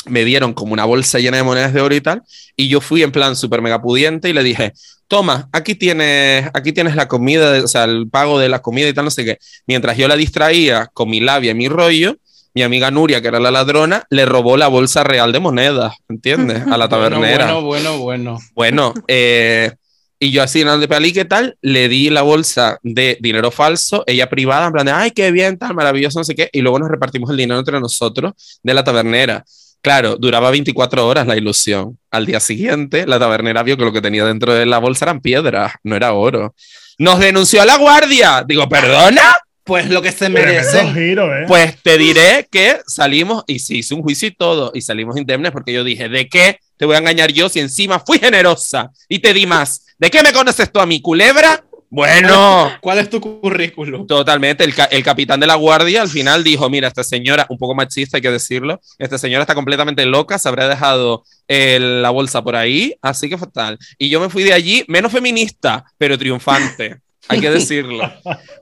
me dieron como una bolsa llena de monedas de oro y tal, y yo fui en plan súper mega pudiente y le dije, toma, aquí tienes, aquí tienes la comida, o sea, el pago de la comida y tal, no sé qué. Mientras yo la distraía con mi labia y mi rollo, mi amiga Nuria, que era la ladrona, le robó la bolsa real de monedas, ¿entiendes? A la [laughs] tabernera. bueno, bueno, bueno. Bueno, eh, y yo así en de Palí, ¿qué tal? Le di la bolsa de dinero falso, ella privada, en plan de, ay, qué bien, tal, maravilloso, no sé qué, y luego nos repartimos el dinero entre nosotros de la tabernera. Claro, duraba 24 horas la ilusión. Al día siguiente, la tabernera vio que lo que tenía dentro de la bolsa eran piedras, no era oro. Nos denunció a la guardia. Digo, ¿perdona? Pues lo que se merecen. giro, ¿eh? Pues te diré que salimos y se hizo un juicio y todo, y salimos indemnes porque yo dije, ¿de qué te voy a engañar yo si encima fui generosa y te di más? ¿De qué me conoces tú a mi culebra? Bueno, ¿Cuál es tu currículum? totalmente. El, ca- el capitán de la guardia al final dijo, mira, esta señora, un poco machista hay que decirlo, esta señora está completamente loca, se habrá dejado eh, la bolsa por ahí, así que fatal. Y yo me fui de allí, menos feminista, pero triunfante. Hay que [laughs] decirlo.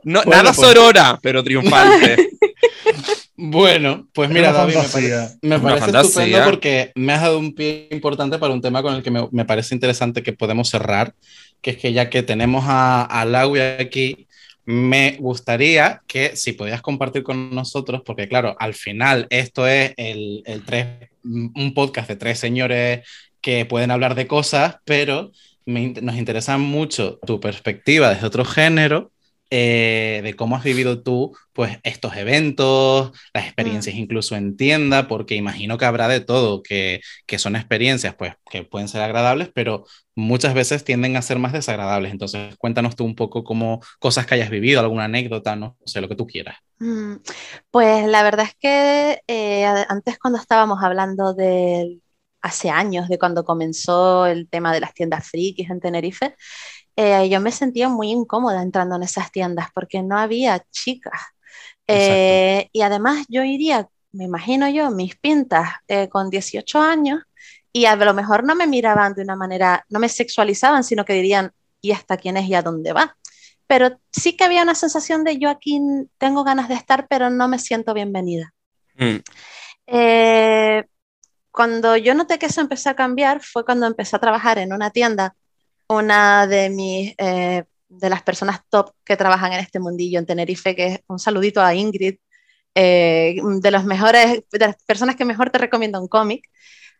No, Bueno, nada pues. sorora, pero triunfante. [laughs] Bueno, pues mira, Una David, me, fantasía. pare- me parece fantasía. estupendo porque me has dado un pie importante para un tema con el que me, me parece interesante que podemos cerrar, que es que ya que tenemos a, a aquí, me gustaría que si podías compartir con nosotros, porque claro, al final esto es el, el tres, un podcast de tres señores que pueden hablar de cosas, pero nos interesa mucho tu perspectiva desde otro género eh, de cómo has vivido tú pues estos eventos, las experiencias incluso en tienda, porque imagino que habrá de todo, que, que son experiencias pues que pueden ser agradables, pero muchas veces tienden a ser más desagradables. Entonces cuéntanos tú un poco cómo cosas que hayas vivido, alguna anécdota, no sé, lo que tú quieras. Mm, Pues la verdad es que eh, antes cuando estábamos hablando del, hace años, de cuando comenzó el tema de las tiendas frikis en Tenerife, eh, yo me sentía muy incómoda entrando en esas tiendas porque no había chicas. Eh, y además yo iría, me imagino yo, mis pintas eh, con 18 años y a lo mejor no me miraban de una manera, no me sexualizaban, sino que dirían, ¿y hasta quién es y a dónde va? Pero sí que había una sensación de yo aquí tengo ganas de estar, pero no me siento bienvenida. Mm. Eh, cuando yo noté que eso empezó a cambiar fue cuando empecé a trabajar en una tienda. Una de mis, eh, de las personas top que trabajan en este mundillo en Tenerife, que es un saludito a Ingrid, eh, de los mejores, de las personas que mejor te recomiendo un cómic.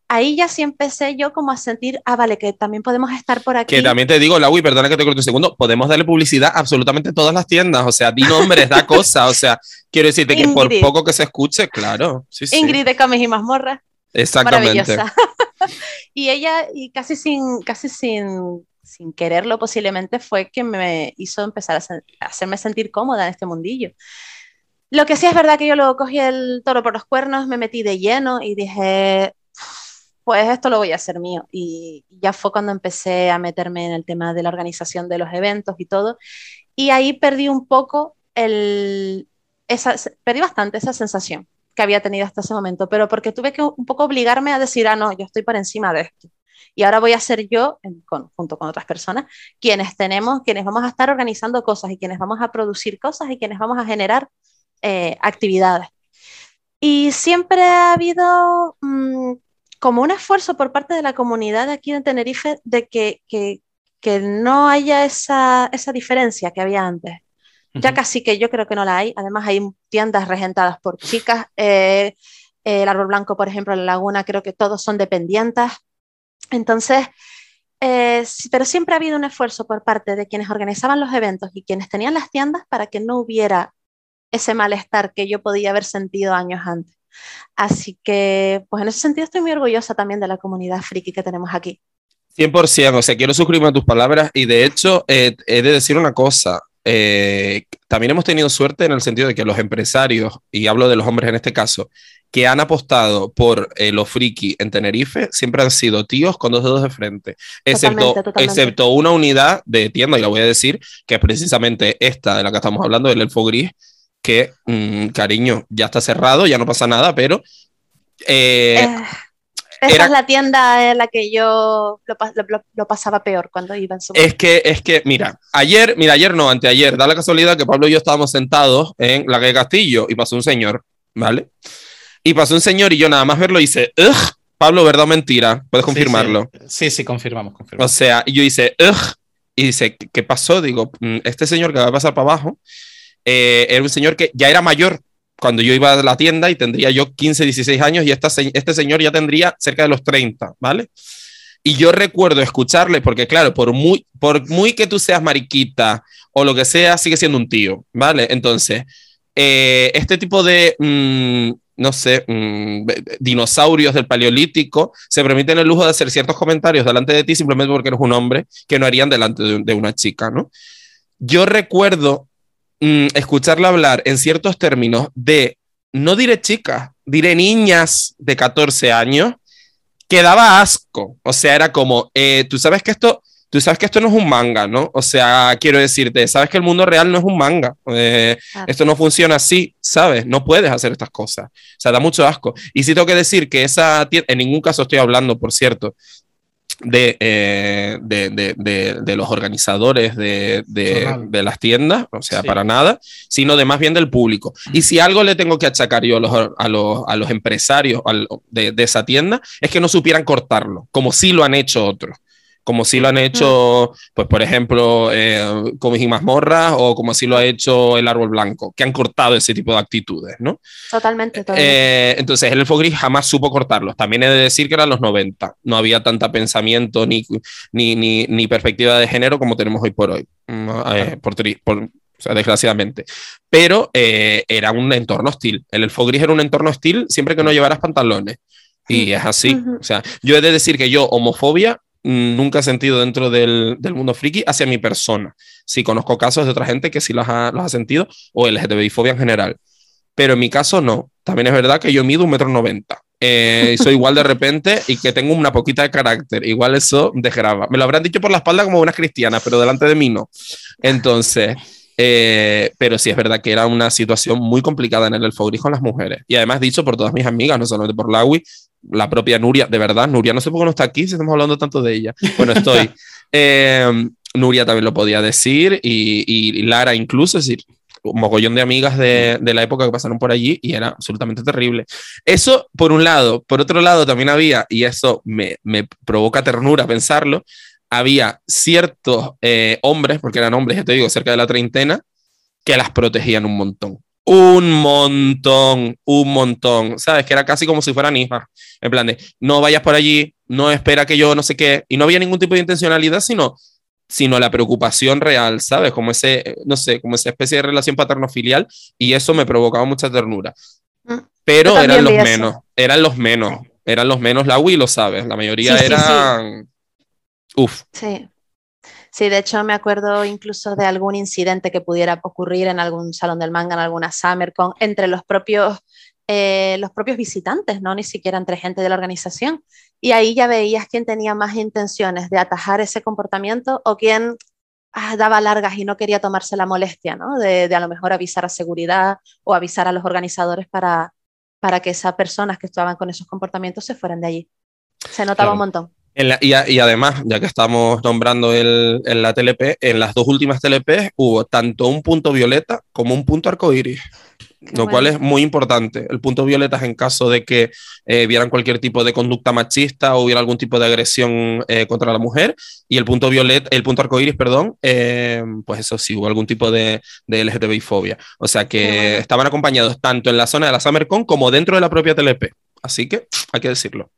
Ahí ya sí empecé yo como a sentir, ah, vale, que también podemos estar por aquí. Que también te digo, Laui, perdona que te corte un segundo, podemos darle publicidad a absolutamente todas las tiendas, o sea, di nombres, da cosas, o sea, quiero decirte que por Ingrid. poco que se escuche, claro. Sí, sí. Ingrid de Cómics y Mazmorras. Exactamente. maravillosa. [laughs] y ella, y casi sin, casi sin, sin quererlo posiblemente, fue que me hizo empezar a, hacerme sentir cómoda en este mundillo. Lo que sí es verdad que yo luego cogí el toro por los cuernos, me metí de lleno y dije, pues esto lo voy a hacer mío. Y ya fue cuando empecé a meterme en el tema de la organización de los eventos y todo. Y ahí perdí un poco esa, perdí bastante esa sensación que había tenido hasta ese momento, pero porque tuve que un poco obligarme a decir, ah, no, yo estoy por encima de esto. Y ahora voy a ser yo, en- con- junto con otras personas, quienes tenemos, quienes vamos a estar organizando cosas y quienes vamos a producir cosas y quienes vamos a generar eh, actividades. Y siempre ha habido mm, como un esfuerzo por parte de la comunidad aquí en Tenerife de que, que, que no haya esa, esa diferencia que había antes. Ya casi que yo creo que no la hay. Además, hay tiendas regentadas por chicas. eh, el Árbol Blanco, por ejemplo, en La Laguna, creo que todos son dependientes. Entonces, eh, pero siempre ha habido un esfuerzo por parte de quienes organizaban los eventos y quienes tenían las tiendas para que no hubiera ese malestar que yo podía haber sentido años antes. Así que, pues en ese sentido estoy muy orgullosa también de la comunidad friki que tenemos aquí. 100%, o sea, quiero suscribirme a tus palabras y de hecho eh, he de decir una cosa. eh, también hemos tenido suerte en el sentido de que los empresarios, y hablo de los hombres en este caso, que han apostado por eh, los friki en Tenerife, siempre han sido tíos con dos dedos de frente, excepto, Totalmente, totalmente. excepto una unidad de tienda, y la voy a decir, que es precisamente esta de la que estamos hablando, el Elfo Gris, que, mm, cariño, ya está cerrado, ya no pasa nada, pero... eh, Eh, esa era- es la tienda en la que yo lo- lo- lo pasaba peor cuando iba en su Es que, es que, mira, ayer, mira, ayer no, anteayer, da la casualidad que Pablo y yo estábamos sentados en la calle Castillo y pasó un señor, ¿vale? Y pasó un señor y yo nada más verlo hice, ugh, Pablo, ¿verdad o mentira? Puedes confirmarlo. Sí, sí, sí, confirmamos, O confirmamos. sea, y yo hice, ugh, y dice, ¿qué pasó? Digo, "Mm, este señor que va a pasar para abajo eh, era un señor que ya era mayor cuando yo iba a la tienda y tendría yo 15, 16 años y esta este señor ya tendría cerca de los 30, ¿vale? Y yo recuerdo escucharle, porque claro, por muy, por muy que tú seas mariquita o lo que sea, sigue siendo un tío, ¿vale? Entonces, eh, este tipo de, mm, no sé, mm, dinosaurios del paleolítico se permiten el lujo de hacer ciertos comentarios delante de ti simplemente porque eres un hombre que no harían delante de, una chica, ¿no? Yo recuerdo mm, escucharla hablar en ciertos términos de, no diré chicas, diré niñas de 14 años, que daba asco. O sea, era como, eh, tú sabes que esto, tú sabes que esto no es un manga, ¿no? O sea, quiero decirte, sabes que el mundo real no es un manga. Eh, Claro. esto no funciona así, ¿sabes? No puedes hacer estas cosas. O sea, da mucho asco. Y sí tengo que decir que esa tienda, en ningún caso estoy hablando, por cierto, de, eh, de, de, de, de los organizadores de, de, las tiendas, o sea, Sí. para nada, sino de más bien del público. Y si algo le tengo que achacar yo a los, a los, a los empresarios al- de, de esa tienda, es que no supieran cortarlo, como sí lo han hecho otros. Como si lo han hecho, pues por ejemplo, eh, como y mazmorras o como así lo ha hecho el árbol blanco, que han cortado ese tipo de actitudes, ¿no? Totalmente, totalmente. Eh, entonces, el elfo gris jamás supo cortarlos. También he de decir que eran los 90. No había tanta pensamiento ni, ni, ni, ni perspectiva de género como tenemos hoy por hoy. Eh, por, por- o sea, desgraciadamente. Pero eh, era un entorno hostil. El elfo gris era un entorno hostil siempre que no llevaras pantalones. Y es así. O sea, yo he de decir que yo, homofobia, nunca he sentido dentro del, del mundo friki hacia mi persona. Sí, conozco casos de otra gente que sí los ha, los ha sentido, o LGTBI-fobia en general pero en mi caso no. También es verdad que yo mido un metro noventa. Eh, soy igual de repente y que tengo una poquita de carácter. Igual eso desgrava. Me lo habrán dicho por la espalda como unas cristianas, pero delante de mí no. Entonces, eh, pero sí es verdad que era una situación muy complicada en el Elfo Gris con las mujeres. Y además dicho por todas mis amigas, no solamente por Lawi, la propia Nuria, de verdad, Nuria, no sé por qué no está aquí si estamos hablando tanto de ella. Bueno, estoy. [laughs] Eh, Nuria también lo podía decir y, y Lara incluso, es decir, un mogollón de amigas de, de la época que pasaron por allí y era absolutamente terrible. Eso por un lado. Por otro lado también había, y eso me, me provoca ternura pensarlo, había ciertos eh, hombres, porque eran hombres, ya te digo, cerca de la treintena, que las protegían un montón. Un montón, un montón. ¿Sabes? Que era casi como si fueran hijas. En plan de, no vayas por allí, no espera que yo no sé qué. Y no había ningún tipo de intencionalidad, sino, sino la preocupación real, ¿sabes? Como ese, no sé, como esa especie de relación paterno-filial. Y eso me provocaba mucha ternura. Mm. Pero eran los vi eso. menos, eran los menos, eran los menos. La Wii lo sabes, la mayoría Sí, sí, sí. eran. Uf, Sí. Sí, de hecho me acuerdo incluso de algún incidente que pudiera ocurrir en algún salón del manga, en alguna SummerCon, entre los propios, eh, los propios visitantes, no ni siquiera entre gente de la organización. Y ahí ya veías quién tenía más intenciones de atajar ese comportamiento o quién ah, daba largas y no quería tomarse la molestia, ¿no? De, de a lo mejor avisar a seguridad o avisar a los organizadores para, para que esas personas que estaban con esos comportamientos se fueran de allí. Se notaba Claro. un montón. En la- y, a- y además, ya que estamos nombrando el, en la TLP, en las dos últimas TLP hubo tanto un punto violeta como un punto arcoíris, Qué lo cual es muy importante. El punto violeta es en caso de que eh, vieran cualquier tipo de conducta machista o hubiera algún tipo de agresión eh, contra la mujer, y el punto violeta, el punto arcoíris, perdón, eh, pues eso sí, hubo algún tipo de, de LGTBI-fobia. O sea que bueno. estaban acompañados tanto en la zona de la SummerCon como dentro de la propia TLP. Así que hay que decirlo.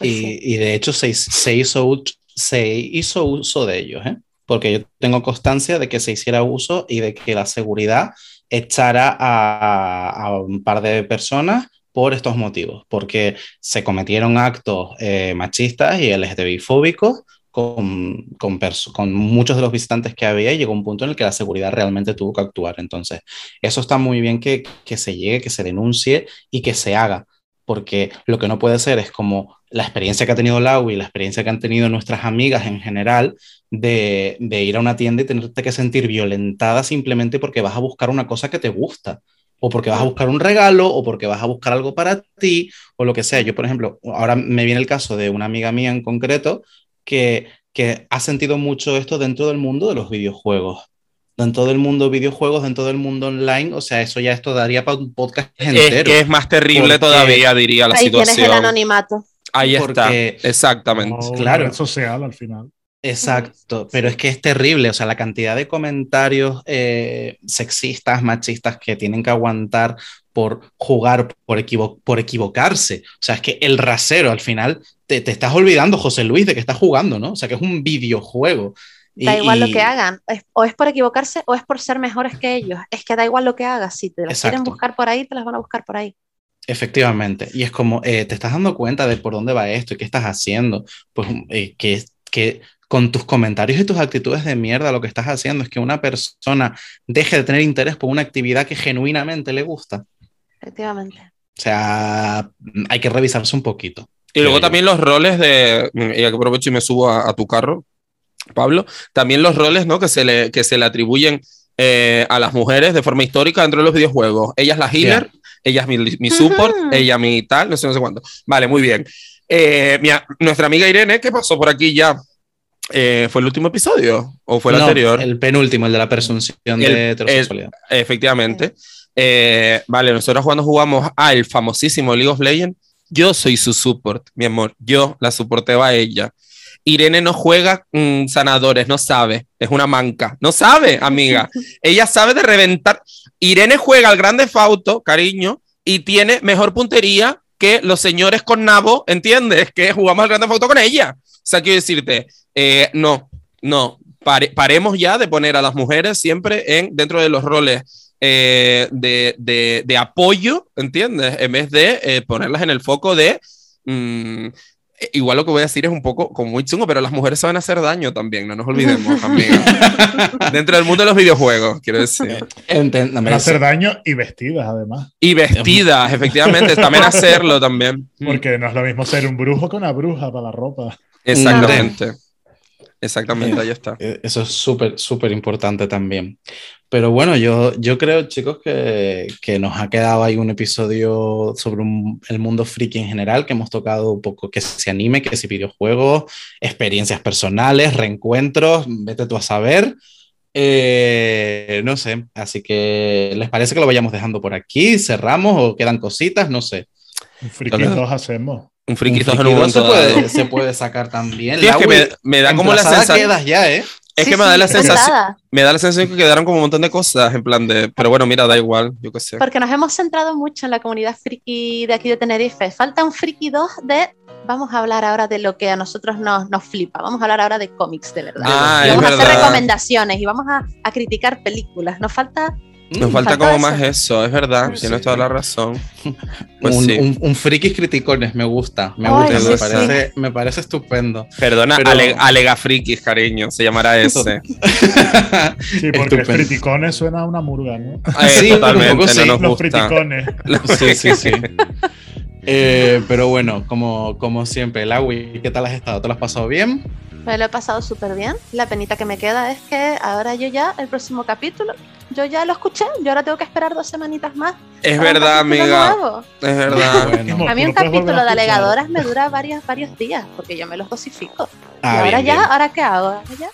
Pues y, sí. y de hecho se, se, hizo, se hizo uso de ellos, ¿eh? porque yo tengo constancia de que se hiciera uso y de que la seguridad echara a, a un par de personas por estos motivos, porque se cometieron actos eh, machistas y LGTBI-fóbicos con, con, con muchos de los visitantes que había y llegó un punto en el que la seguridad realmente tuvo que actuar. Entonces, eso está muy bien que, que se llegue, que se denuncie y que se haga, porque lo que no puede ser es como la experiencia que ha tenido Lau y la experiencia que han tenido nuestras amigas en general de, de ir a una tienda y tenerte que sentir violentada simplemente porque vas a buscar una cosa que te gusta o porque vas a buscar un regalo, o porque vas a buscar algo para ti, o lo que sea. Yo, por ejemplo, ahora me viene el caso de una amiga mía en concreto que, que ha sentido mucho esto dentro del mundo de los videojuegos. Dentro del mundo de videojuegos, dentro del mundo online, o sea, eso ya esto daría para un podcast Es entero. que es más terrible Porque- todavía, diría la Ahí tienes el situación. anonimato. Ahí está, exactamente. Como claro. red social al final. Exacto, pero es que es terrible, o sea, la cantidad de comentarios eh, sexistas, machistas que tienen que aguantar por jugar, por, equivo- por equivocarse. O sea, es que el rasero al final te, te estás olvidando, José Luis, de que estás jugando, ¿no? O sea, que es un videojuego. Y- Da igual lo que hagan, es- o es por equivocarse o es por ser mejores que ellos. Es que da igual lo que hagas, si te las quieren buscar por ahí, te las van a buscar por ahí. Efectivamente, y es como, eh, te estás dando cuenta de por dónde va esto y qué estás haciendo, pues eh, que, que con tus comentarios y tus actitudes de mierda lo que estás haciendo es que una persona deje de tener interés por una actividad que genuinamente le gusta. Efectivamente. O sea, hay que revisarse un poquito. Y luego yo. también los roles de, y aprovecho y me subo a, a tu carro, Pablo, también los roles ¿no? que, se le, que se le atribuyen eh, a las mujeres de forma histórica dentro de los videojuegos. Ella es la healer, ella es mi, mi support, Ujú. ella mi tal, no sé, no sé cuánto. Vale, muy bien. Eh, nuestra amiga Irene, ¿qué pasó por aquí ya? Eh, ¿Fue el último episodio o fue el No, anterior? El penúltimo, el de la presunción El- de heterosexualidad. Efectivamente. Eh, vale, nosotros cuando jugamos al famosísimo League of Legends, yo soy su support, mi amor. Yo la soporteo a ella. Irene no juega mm, sanadores, no sabe. Es una manca. No sabe, amiga. [laughs] ella sabe de reventar. Irene juega al Grande Fauto, cariño, y tiene mejor puntería que los señores con nabo, ¿entiendes? Que jugamos al Grande Fauto con ella. O sea, quiero decirte, eh, no, no. Pare- paremos ya de poner a las mujeres siempre en, dentro de los roles eh, de, de- de apoyo, ¿entiendes? En vez de eh, ponerlas en el foco de... mm, igual lo que voy a decir es un poco como muy chungo, pero las mujeres saben hacer daño también, no nos olvidemos, [laughs] amiga. Dentro del mundo de los videojuegos, quiero decir. Hacer daño y vestidas, además. Y vestidas, efectivamente, también hacerlo también. Porque no es lo mismo ser un brujo que una bruja para la ropa. Exactamente. Exactamente, ahí está. Eh, Eso es súper, súper importante también. Pero bueno, yo, yo creo, chicos, que, que nos ha quedado ahí un episodio sobre un- el mundo friki en general, que hemos tocado un poco que se anime, que si videojuegos, experiencias personales, reencuentros, vete tú a saber. Eh, no sé, así que ¿les parece que lo vayamos dejando por aquí? ¿Cerramos o quedan cositas? No sé. Friki todos hacemos. Un friquito en un momento se puede, dado. se puede sacar también. Sí, es que me, me da como la sensación. quedas ya, ¿eh? Es Sí, que me da sí, la sensación. sentada. Me da la sensación que quedaron como un montón de cosas en plan de. Pero bueno, mira, da igual, yo qué sé. Porque nos hemos centrado mucho en la comunidad friki de aquí de Tenerife. Falta un friki 2 de. Vamos a hablar ahora de lo que a nosotros nos, nos flipa. Vamos a hablar ahora de cómics de verdad. Ah, y vamos a hacer verdad. recomendaciones y vamos a, a criticar películas. Nos falta. Nos Mm, falta falta como eso. más eso, es verdad. Sí. Tienes toda la razón. [laughs] Pues un, sí. un, un frikis criticones, me gusta. Me Ay, gusta, sí, me, sí. parece, me parece estupendo. Perdona, Pero- ale- alega frikis, cariño, se llamará ese. [laughs] Sí, porque Estupendo. criticones suena a una murga, ¿no? Sí, totalmente, poco sí. no nos Los gusta. criticones. [laughs] Sí, sí, sí. Eh, pero bueno, como, como siempre, Laui, ¿qué tal has estado? ¿Te lo has pasado bien? Me lo he pasado súper bien. La penita que me queda es que ahora yo ya, el próximo capítulo, yo ya lo escuché. Yo ahora tengo que esperar dos semanitas más. Es verdad, amiga. nuevo. Es verdad. Bueno. A mí un capítulo de alegadoras me dura varios, varios días, porque yo me los dosifico. y Ah, ahora bien, ya, bien. ¿ahora qué hago? ¿Ahora ya?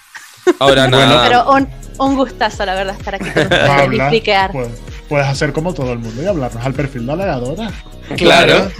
Ahora [laughs] nada. Pero un, un gustazo, la verdad, estar aquí con [laughs] ustedes y pues, puedes hacer como todo el mundo y hablarnos al perfil de alegadora. Claro.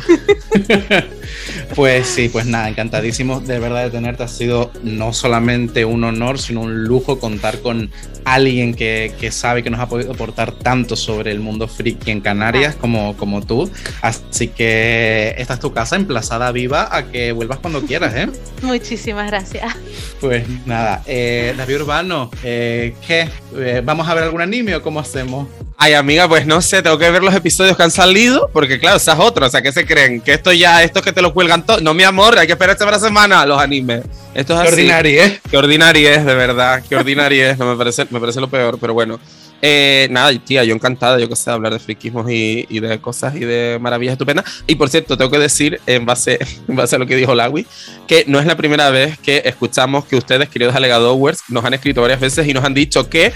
[laughs] pues sí, pues nada, encantadísimo de verdad de tenerte. Ha sido no solamente un honor, sino un lujo contar con alguien que, que sabe que nos ha podido aportar tanto sobre el mundo friki en Canarias como, como tú. Así que esta es tu casa emplazada viva a que vuelvas cuando quieras, ¿eh? [laughs] Muchísimas gracias. Pues nada, eh, David Urbano, eh, ¿qué? Eh, ¿Vamos a ver algún anime o cómo hacemos? Ay, amiga, pues no sé, tengo que ver los episodios que han salido, porque claro, esa es otra, o sea, ¿qué se creen? Que esto ya, esto que te lo cuelgan todo. No, mi amor, hay que esperar esta semana los animes. Esto es Qué así. ordinario, ¿eh? Qué ordinaria es, de verdad. Qué ordinaria es. No me parece, me parece lo peor, pero bueno. Eh, nada, tía, yo encantada, yo que sé, hablar de friquismos y, y de cosas y de maravillas estupendas. Y por cierto, tengo que decir, en base, [laughs] en base a lo que dijo Lawi, que no es la primera vez que escuchamos que ustedes, queridos alegadores, nos han escrito varias veces y nos han dicho que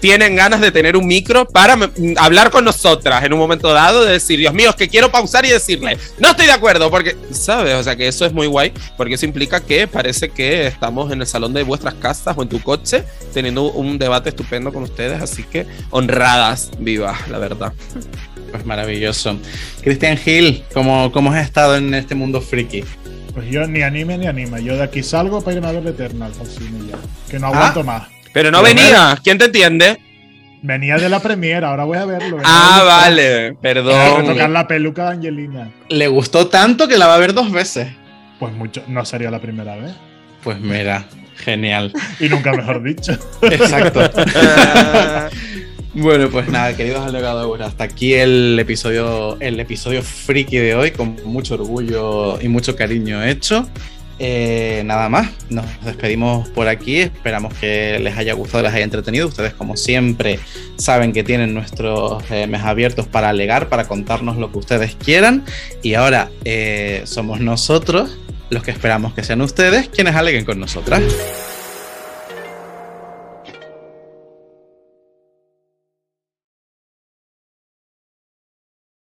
tienen ganas de tener un micro para mm, hablar con nosotras en un momento dado, de decir, Dios mío, es que quiero pausar y decirle, no estoy de acuerdo, porque, ¿sabes? O sea, que eso es muy guay, porque eso implica que parece que estamos en el salón de vuestras casas o en tu coche teniendo un debate estupendo con ustedes, así que honradas, vivas, la verdad. Pues maravilloso. Cristian Gil, ¿cómo, ¿cómo has estado en este mundo friki? Pues yo ni anime ni anima. Yo de aquí salgo para irme a ver Eternal al cine ya. Que no Ah. aguanto más. Pero no Pero venía, ¿quién te entiende? Venía de la premiera, ahora voy a verlo. venía Ah, vale, Voy a perdón. retocar la peluca de Angelina. Le gustó tanto que la va a ver dos veces. Pues mucho, no sería la primera vez. Pues mira, genial. Y nunca mejor dicho. [laughs] Exacto. [laughs] Bueno, pues nada, queridos alegadores, hasta aquí el episodio, el episodio friki de hoy, con mucho orgullo y mucho cariño hecho. Eh, nada más, nos despedimos por aquí. Esperamos que les haya gustado, les haya entretenido. Ustedes, como siempre, saben que tienen nuestros eh, mes abiertos para alegar, para contarnos lo que ustedes quieran. Y ahora eh, somos nosotros los que esperamos que sean ustedes quienes aleguen con nosotras.